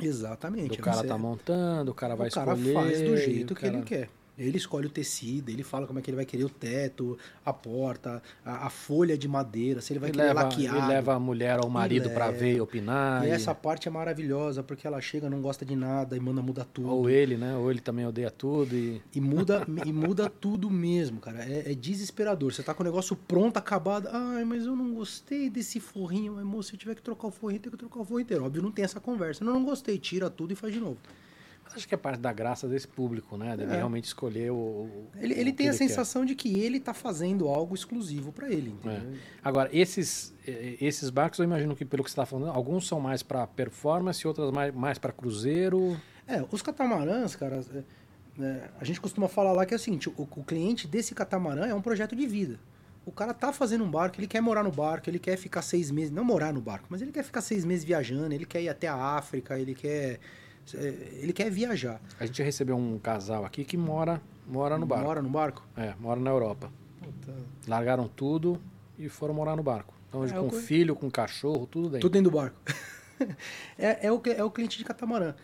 Exatamente. O cara Você- tá montando, o cara vai o cara escolher. faz do jeito o que ele cara- quer. Ele escolhe o tecido, ele fala como é que ele vai querer o teto, a porta, a, a folha de madeira, se ele vai Ele querer leva, laqueado. ele leva a mulher ou o marido leva. ver e opinar. E e- essa parte é maravilhosa, porque ela chega, não gosta de nada e manda mudar tudo. Ou ele, né? Ou ele também odeia tudo. E... E muda, e muda tudo mesmo, cara. É, é desesperador. Você tá com o negócio pronto, acabado. Ai, mas eu não gostei desse forrinho. Mas, moço, se eu tiver que trocar o forrinho, tem que trocar o forro inteiro. Óbvio, não tem essa conversa. Não, não gostei. Tira tudo e faz de novo. Acho que é parte da graça desse público, né? Dele É. realmente escolher o. Ele, o ele tem a quer. sensação de que ele tá fazendo algo exclusivo para ele, entendeu? Agora, esses, esses barcos, eu imagino que, pelo que você está falando, alguns são mais para performance, outros mais, mais para cruzeiro. É, os catamarãs, cara, é, é, a gente costuma falar lá que é o seguinte, o, o cliente desse catamarã é um projeto de vida. O cara tá fazendo um barco, ele quer morar no barco, ele quer ficar seis meses, não morar no barco, mas ele quer ficar seis meses viajando, ele quer ir até a África, ele quer, é, ele quer viajar. A gente recebeu um casal aqui que mora, mora no barco. Mora no barco? É, mora na Europa. Puta, Largaram tudo e foram morar no barco. Então, É, com o co- filho, com cachorro, tudo dentro. Tudo dentro do barco. é, é, o, é o cliente de catamarã.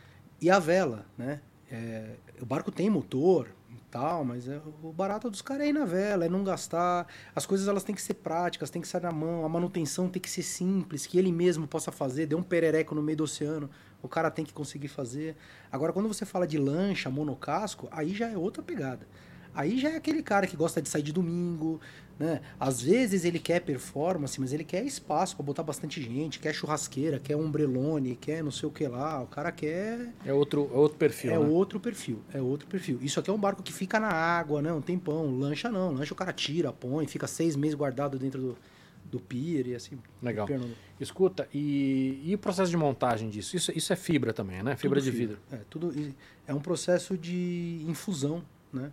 E a vela, né? É, o barco tem motor e tal, mas é, o barato dos caras é ir na vela, é não gastar. As coisas elas têm que ser práticas, tem que ser na mão, a manutenção tem que ser simples, que ele mesmo possa fazer. Deu um perereco no meio do oceano, o cara tem que conseguir fazer. Agora, quando você fala de lancha, monocasco, aí já é outra pegada. Aí já é aquele cara que gosta de sair de domingo, né? Às vezes ele quer performance, mas ele quer espaço para botar bastante gente, quer churrasqueira, quer umbrelone, quer não sei o que lá. O cara quer É outro, é outro perfil. é né? outro perfil, é outro perfil. Isso aqui é um barco que fica na água, né? Um tempão. Lancha não, lancha o cara tira, põe, fica seis meses guardado dentro do, do pier e assim. Legal. Escuta, e, e o processo de montagem disso? Isso, isso é fibra também, né? Fibra tudo de vidro. É, tudo, é um processo de infusão, né?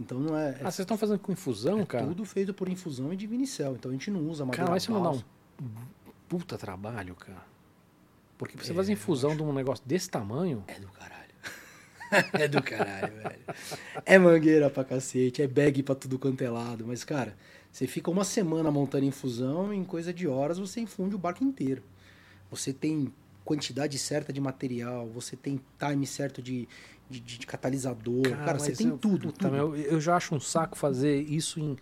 Então não é. é Ah, vocês estão fazendo com infusão, é cara? tudo feito por infusão e de vinicel. Então a gente não usa madeira Cara, mas isso não dá um puta trabalho, cara. Porque pra você É, fazer eu infusão de um negócio desse tamanho, É do caralho. é do caralho, velho. É mangueira pra cacete, é bag pra tudo quanto é lado. Mas, cara, você fica uma semana montando infusão, em coisa de horas você infunde o barco inteiro. Você tem quantidade certa de material, você tem time certo de, de, de catalisador. Cara, você mas tem eu- tudo. puta, tudo. meu, eu já acho um saco fazer isso em,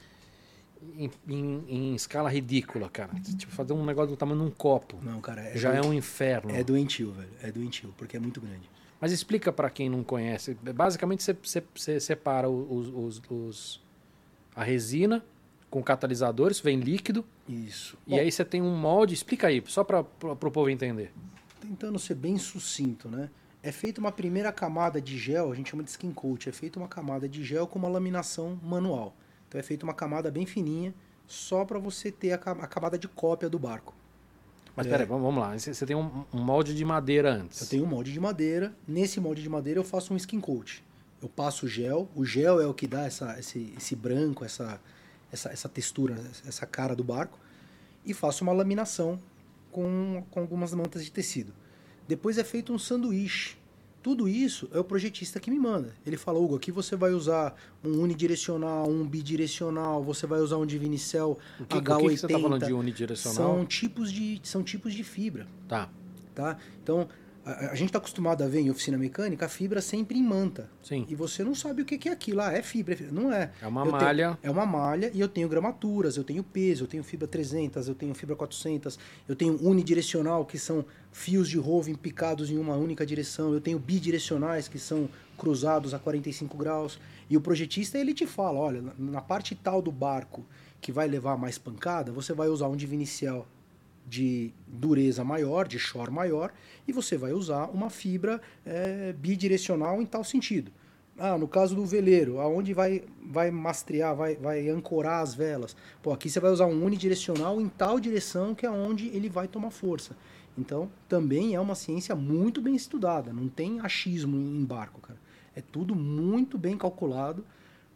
em, em- em escala ridícula, cara. Tipo, fazer um negócio do tamanho de um copo. Não, cara, é, já é um inferno. é doentio, velho. É doentio, porque é muito grande. Mas explica pra quem não conhece. Basicamente, você, você- você separa os, os- os- a resina com catalisadores, vem líquido, Isso. e aí você tem um molde. Explica aí, só para o povo entender. tentando ser bem sucinto, né? É feita uma primeira camada de gel, a gente chama de skin coat, é feita uma camada de gel com uma laminação manual. Então é feita uma camada bem fininha, só para você ter a, ca- a camada de cópia do barco. Mas É. peraí, vamos, lá. Você, tem um, molde de madeira antes. Eu tenho um molde de madeira, nesse molde de madeira eu faço um skin coat. Eu passo o gel, o gel é o que dá essa, esse, esse branco, essa, essa, essa textura, essa cara do barco, e faço uma laminação com, com algumas mantas de tecido. Depois é feito um sanduíche Tudo isso é o projetista que me manda. Ele fala, Hugo, aqui você vai usar um unidirecional, um bidirecional, você vai usar um Divinicel O que, H80. o que que você tá falando de unidirecional? São tipos de, são tipos de fibra, Tá, tá? Então, a, a gente está acostumado a ver em oficina mecânica a fibra sempre em manta. sim. E você não sabe o que que é aquilo. Ah, é fibra. é fibra. Não é. É uma Eu tenho- malha. é uma malha e eu tenho gramaturas, eu tenho peso, eu tenho fibra 300, eu tenho fibra 400, eu tenho unidirecional, que são fios de roving picados em uma única direção, eu tenho bidirecionais, que são cruzados a 45 graus. E o projetista, ele te fala, olha, na- na parte tal do barco que vai levar mais pancada, você vai usar um divinicial de dureza maior, de shore maior, e você vai usar uma fibra eh, bidirecional em tal sentido. Ah, no caso do veleiro, aonde vai, vai mastrear, vai, vai ancorar as velas. Pô, aqui você vai usar um unidirecional em tal direção que é onde ele vai tomar força. Então, também é uma ciência muito bem estudada, não tem achismo em barco, cara. É tudo muito bem calculado,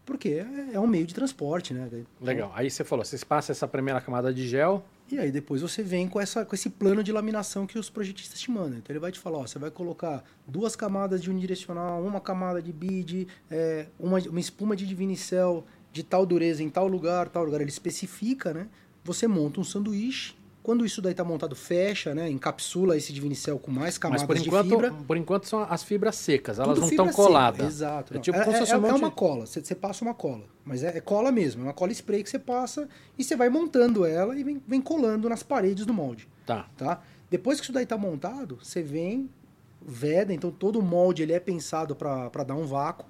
porque é, é um meio de transporte, né? Legal. Aí você falou, você passa essa primeira camada de gel. E aí depois você vem com, essa, com esse plano de laminação que os projetistas te mandam. Então ele vai te falar, ó, você vai colocar duas camadas de unidirecional, uma camada de bid, é, uma, uma espuma de divinicel de tal dureza em tal lugar, tal lugar. Ele especifica, né? Você monta um sanduíche. Quando isso daí tá montado, fecha, né? Encapsula esse divinicel com mais camadas Mas por de enquanto, fibra. por enquanto são as fibras secas, elas Tudo não estão coladas. Exato. É tipo é, é- é uma de- cola. Você, passa uma cola. Mas é, é cola mesmo. É uma cola spray que você passa e você vai montando ela e vem, vem colando nas paredes do molde. Tá. Tá? Depois que isso daí tá montado, você vem, veda. Então todo o molde ele é pensado para dar um vácuo.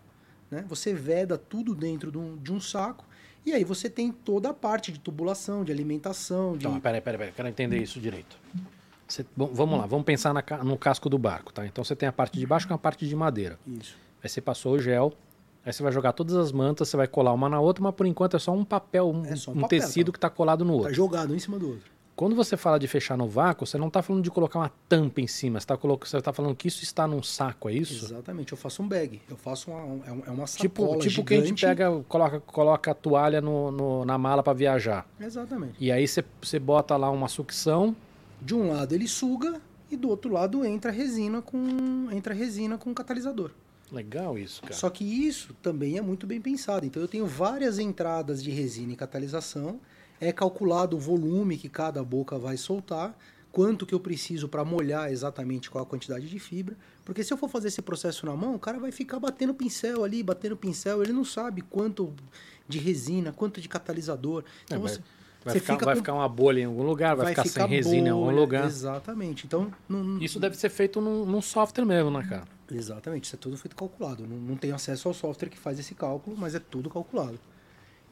Né? Você veda tudo dentro de um, de um saco. E aí você tem toda a parte de tubulação, de alimentação, de... Então, peraí, peraí, peraí, quero entender isso direito. Você- bom, vamos lá, vamos pensar na no casco do barco, tá? Então você tem a parte de baixo com a parte de madeira. Isso. Aí você passou o gel, aí você vai jogar todas as mantas, você vai colar uma na outra, mas por enquanto é só um papel, um, É só um um papel, tecido tá? que está colado no Tá outro. jogado um em cima do outro. Quando você fala de fechar no vácuo, você não está falando de colocar uma tampa em cima, você está tá falando que isso está num saco, é isso? Exatamente. Eu faço um bag. Eu faço uma, um- é é uma Tipo, sacola tipo que a gente pega, coloca, coloca a toalha no, no- na mala para viajar. Exatamente. E aí você, você bota lá uma sucção, De um lado ele suga e do outro lado entra resina com entra resina com catalisador. Legal isso, cara. Só que isso também é muito bem pensado. Então eu tenho várias entradas de resina e catalisação. É calculado o volume que cada boca vai soltar, quanto que eu preciso para molhar exatamente qual a quantidade de fibra. Porque se eu for fazer esse processo na mão, o cara vai ficar batendo pincel ali, batendo pincel, ele não sabe quanto de resina, quanto de catalisador. Então É, vai- você, Vai, você ficar, fica vai com- ficar uma bolha em algum lugar, vai, ficar, sem resina em algum bolha, lugar. Exatamente. Então, não, Isso deve ser feito num, num software mesmo, né, cara? Exatamente, isso é tudo feito calculado. Não, não tenho acesso ao software que faz esse cálculo, mas é tudo calculado.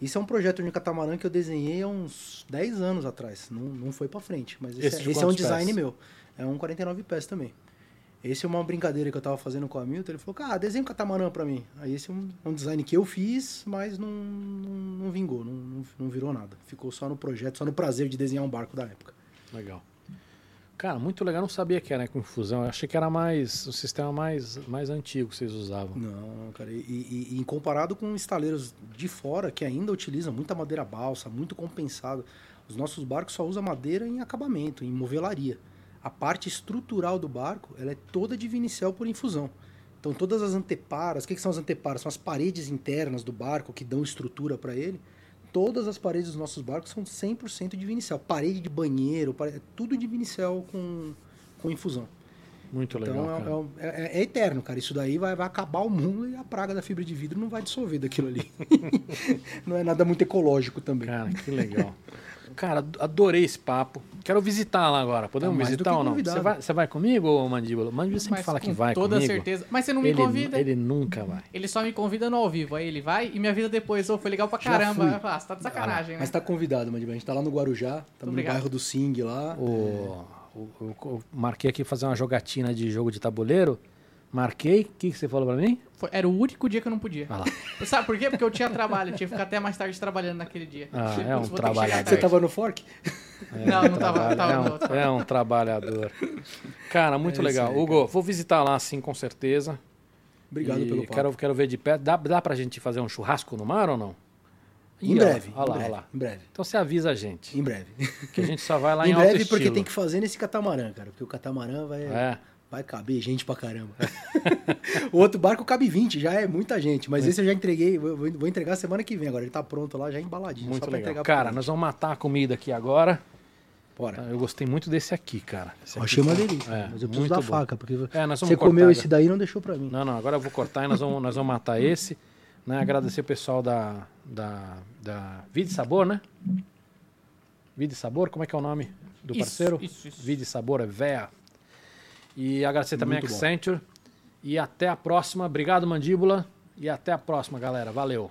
Isso é um projeto de catamarã que eu desenhei há uns 10 anos atrás. Não, não foi pra frente, mas esse, Esse é, esse é um design pés? meu. É um 49 pés também. Esse é uma brincadeira que eu tava fazendo com o Hamilton. Ele falou, cara, desenha um catamarã pra mim. Aí esse é um, um design que eu fiz, mas não, não, não vingou, não, não, não virou nada. Ficou só no projeto, só no prazer de desenhar um barco da época. Legal. Cara, muito legal. Não sabia que era com infusão. Eu achei que era mais o sistema mais, mais antigo que vocês usavam. Não, cara, e, e, e comparado com estaleiros de fora, que ainda utilizam muita madeira balsa, muito compensado, os nossos barcos só usam madeira em acabamento, em movelaria. A parte estrutural do barco, ela é toda de vinicel por infusão. Então todas as anteparas, o que, que são as anteparas? São as paredes internas do barco que dão estrutura para ele. Todas as paredes dos nossos barcos são 100% de vinicel. Parede de banheiro, pare- tudo de vinicel com, com infusão. Muito legal, Então é, é é- é eterno, cara. Isso daí vai, vai acabar o mundo e a praga da fibra de vidro não vai dissolver daquilo ali. não é nada muito ecológico também. Cara, que legal. Cara, adorei esse papo. Quero visitar lá agora. Podemos Tá mais do visitar ou não? Você vai, você vai comigo, ô Mandíbula? Mandíbula sempre Mas fala que com vai toda comigo. certeza. Mas você não me ele, convida. Ele... ele nunca vai. só me convida no ao vivo. Aí ele vai e me avisa depois. Ô, foi legal pra caramba. Eu ah, você tá de sacanagem, né? Mas tá convidado, Mandíbula. A gente tá lá no Guarujá, estamos no Obrigado. bairro do Sing lá. O, o- o- eu marquei aqui fazer uma jogatina de jogo de tabuleiro. Marquei. O que, que você falou pra mim? Foi- era o único dia que eu não podia. Vai lá. Sabe por quê? Porque eu tinha trabalho. Eu tinha que ficar até mais tarde trabalhando naquele dia. Ah, é um vou ter que chegar trabalhador. Você tarde. tava no Fork? Não, não tava. tava no é, outro. um, é um trabalhador. Cara, muito É legal. aí, Hugo, vou visitar lá sim, com certeza. Obrigado E pelo papo. quero, quero ver de perto. Dá, dá pra gente fazer um churrasco no mar ou não? Em breve, Olha lá, em olha breve, lá. em breve. Então você avisa a gente. Em breve. Que a gente só vai lá em, em alto breve porque estilo. tem que fazer nesse catamarã, cara. Porque o catamarã vai... É. vai caber gente pra caramba. o outro barco cabe 20, já é muita gente. Mas esse eu já entreguei, vou, vou entregar semana que vem agora. Ele tá pronto lá, já embaladinho. Muito legal. Cara, nós vamos matar a comida aqui agora. Bora. Eu gostei muito desse aqui, cara. Esse Eu aqui achei uma foi- delícia. É, mas eu preciso da bom. faca, porque É, nós vamos você comeu cortar esse daí e não deixou pra mim. Não, não, agora eu vou cortar e nós vamos, nós vamos matar esse. Né? Agradecer o pessoal da, da, da Vida e Sabor, né? Vida e Sabor, como é que é o nome do Isso, parceiro? isso, isso. Vida e Sabor é VEA. E agradecer também a Muito bom. Accenture. E até a próxima. Obrigado, Mandíbula. E até a próxima, galera. Valeu.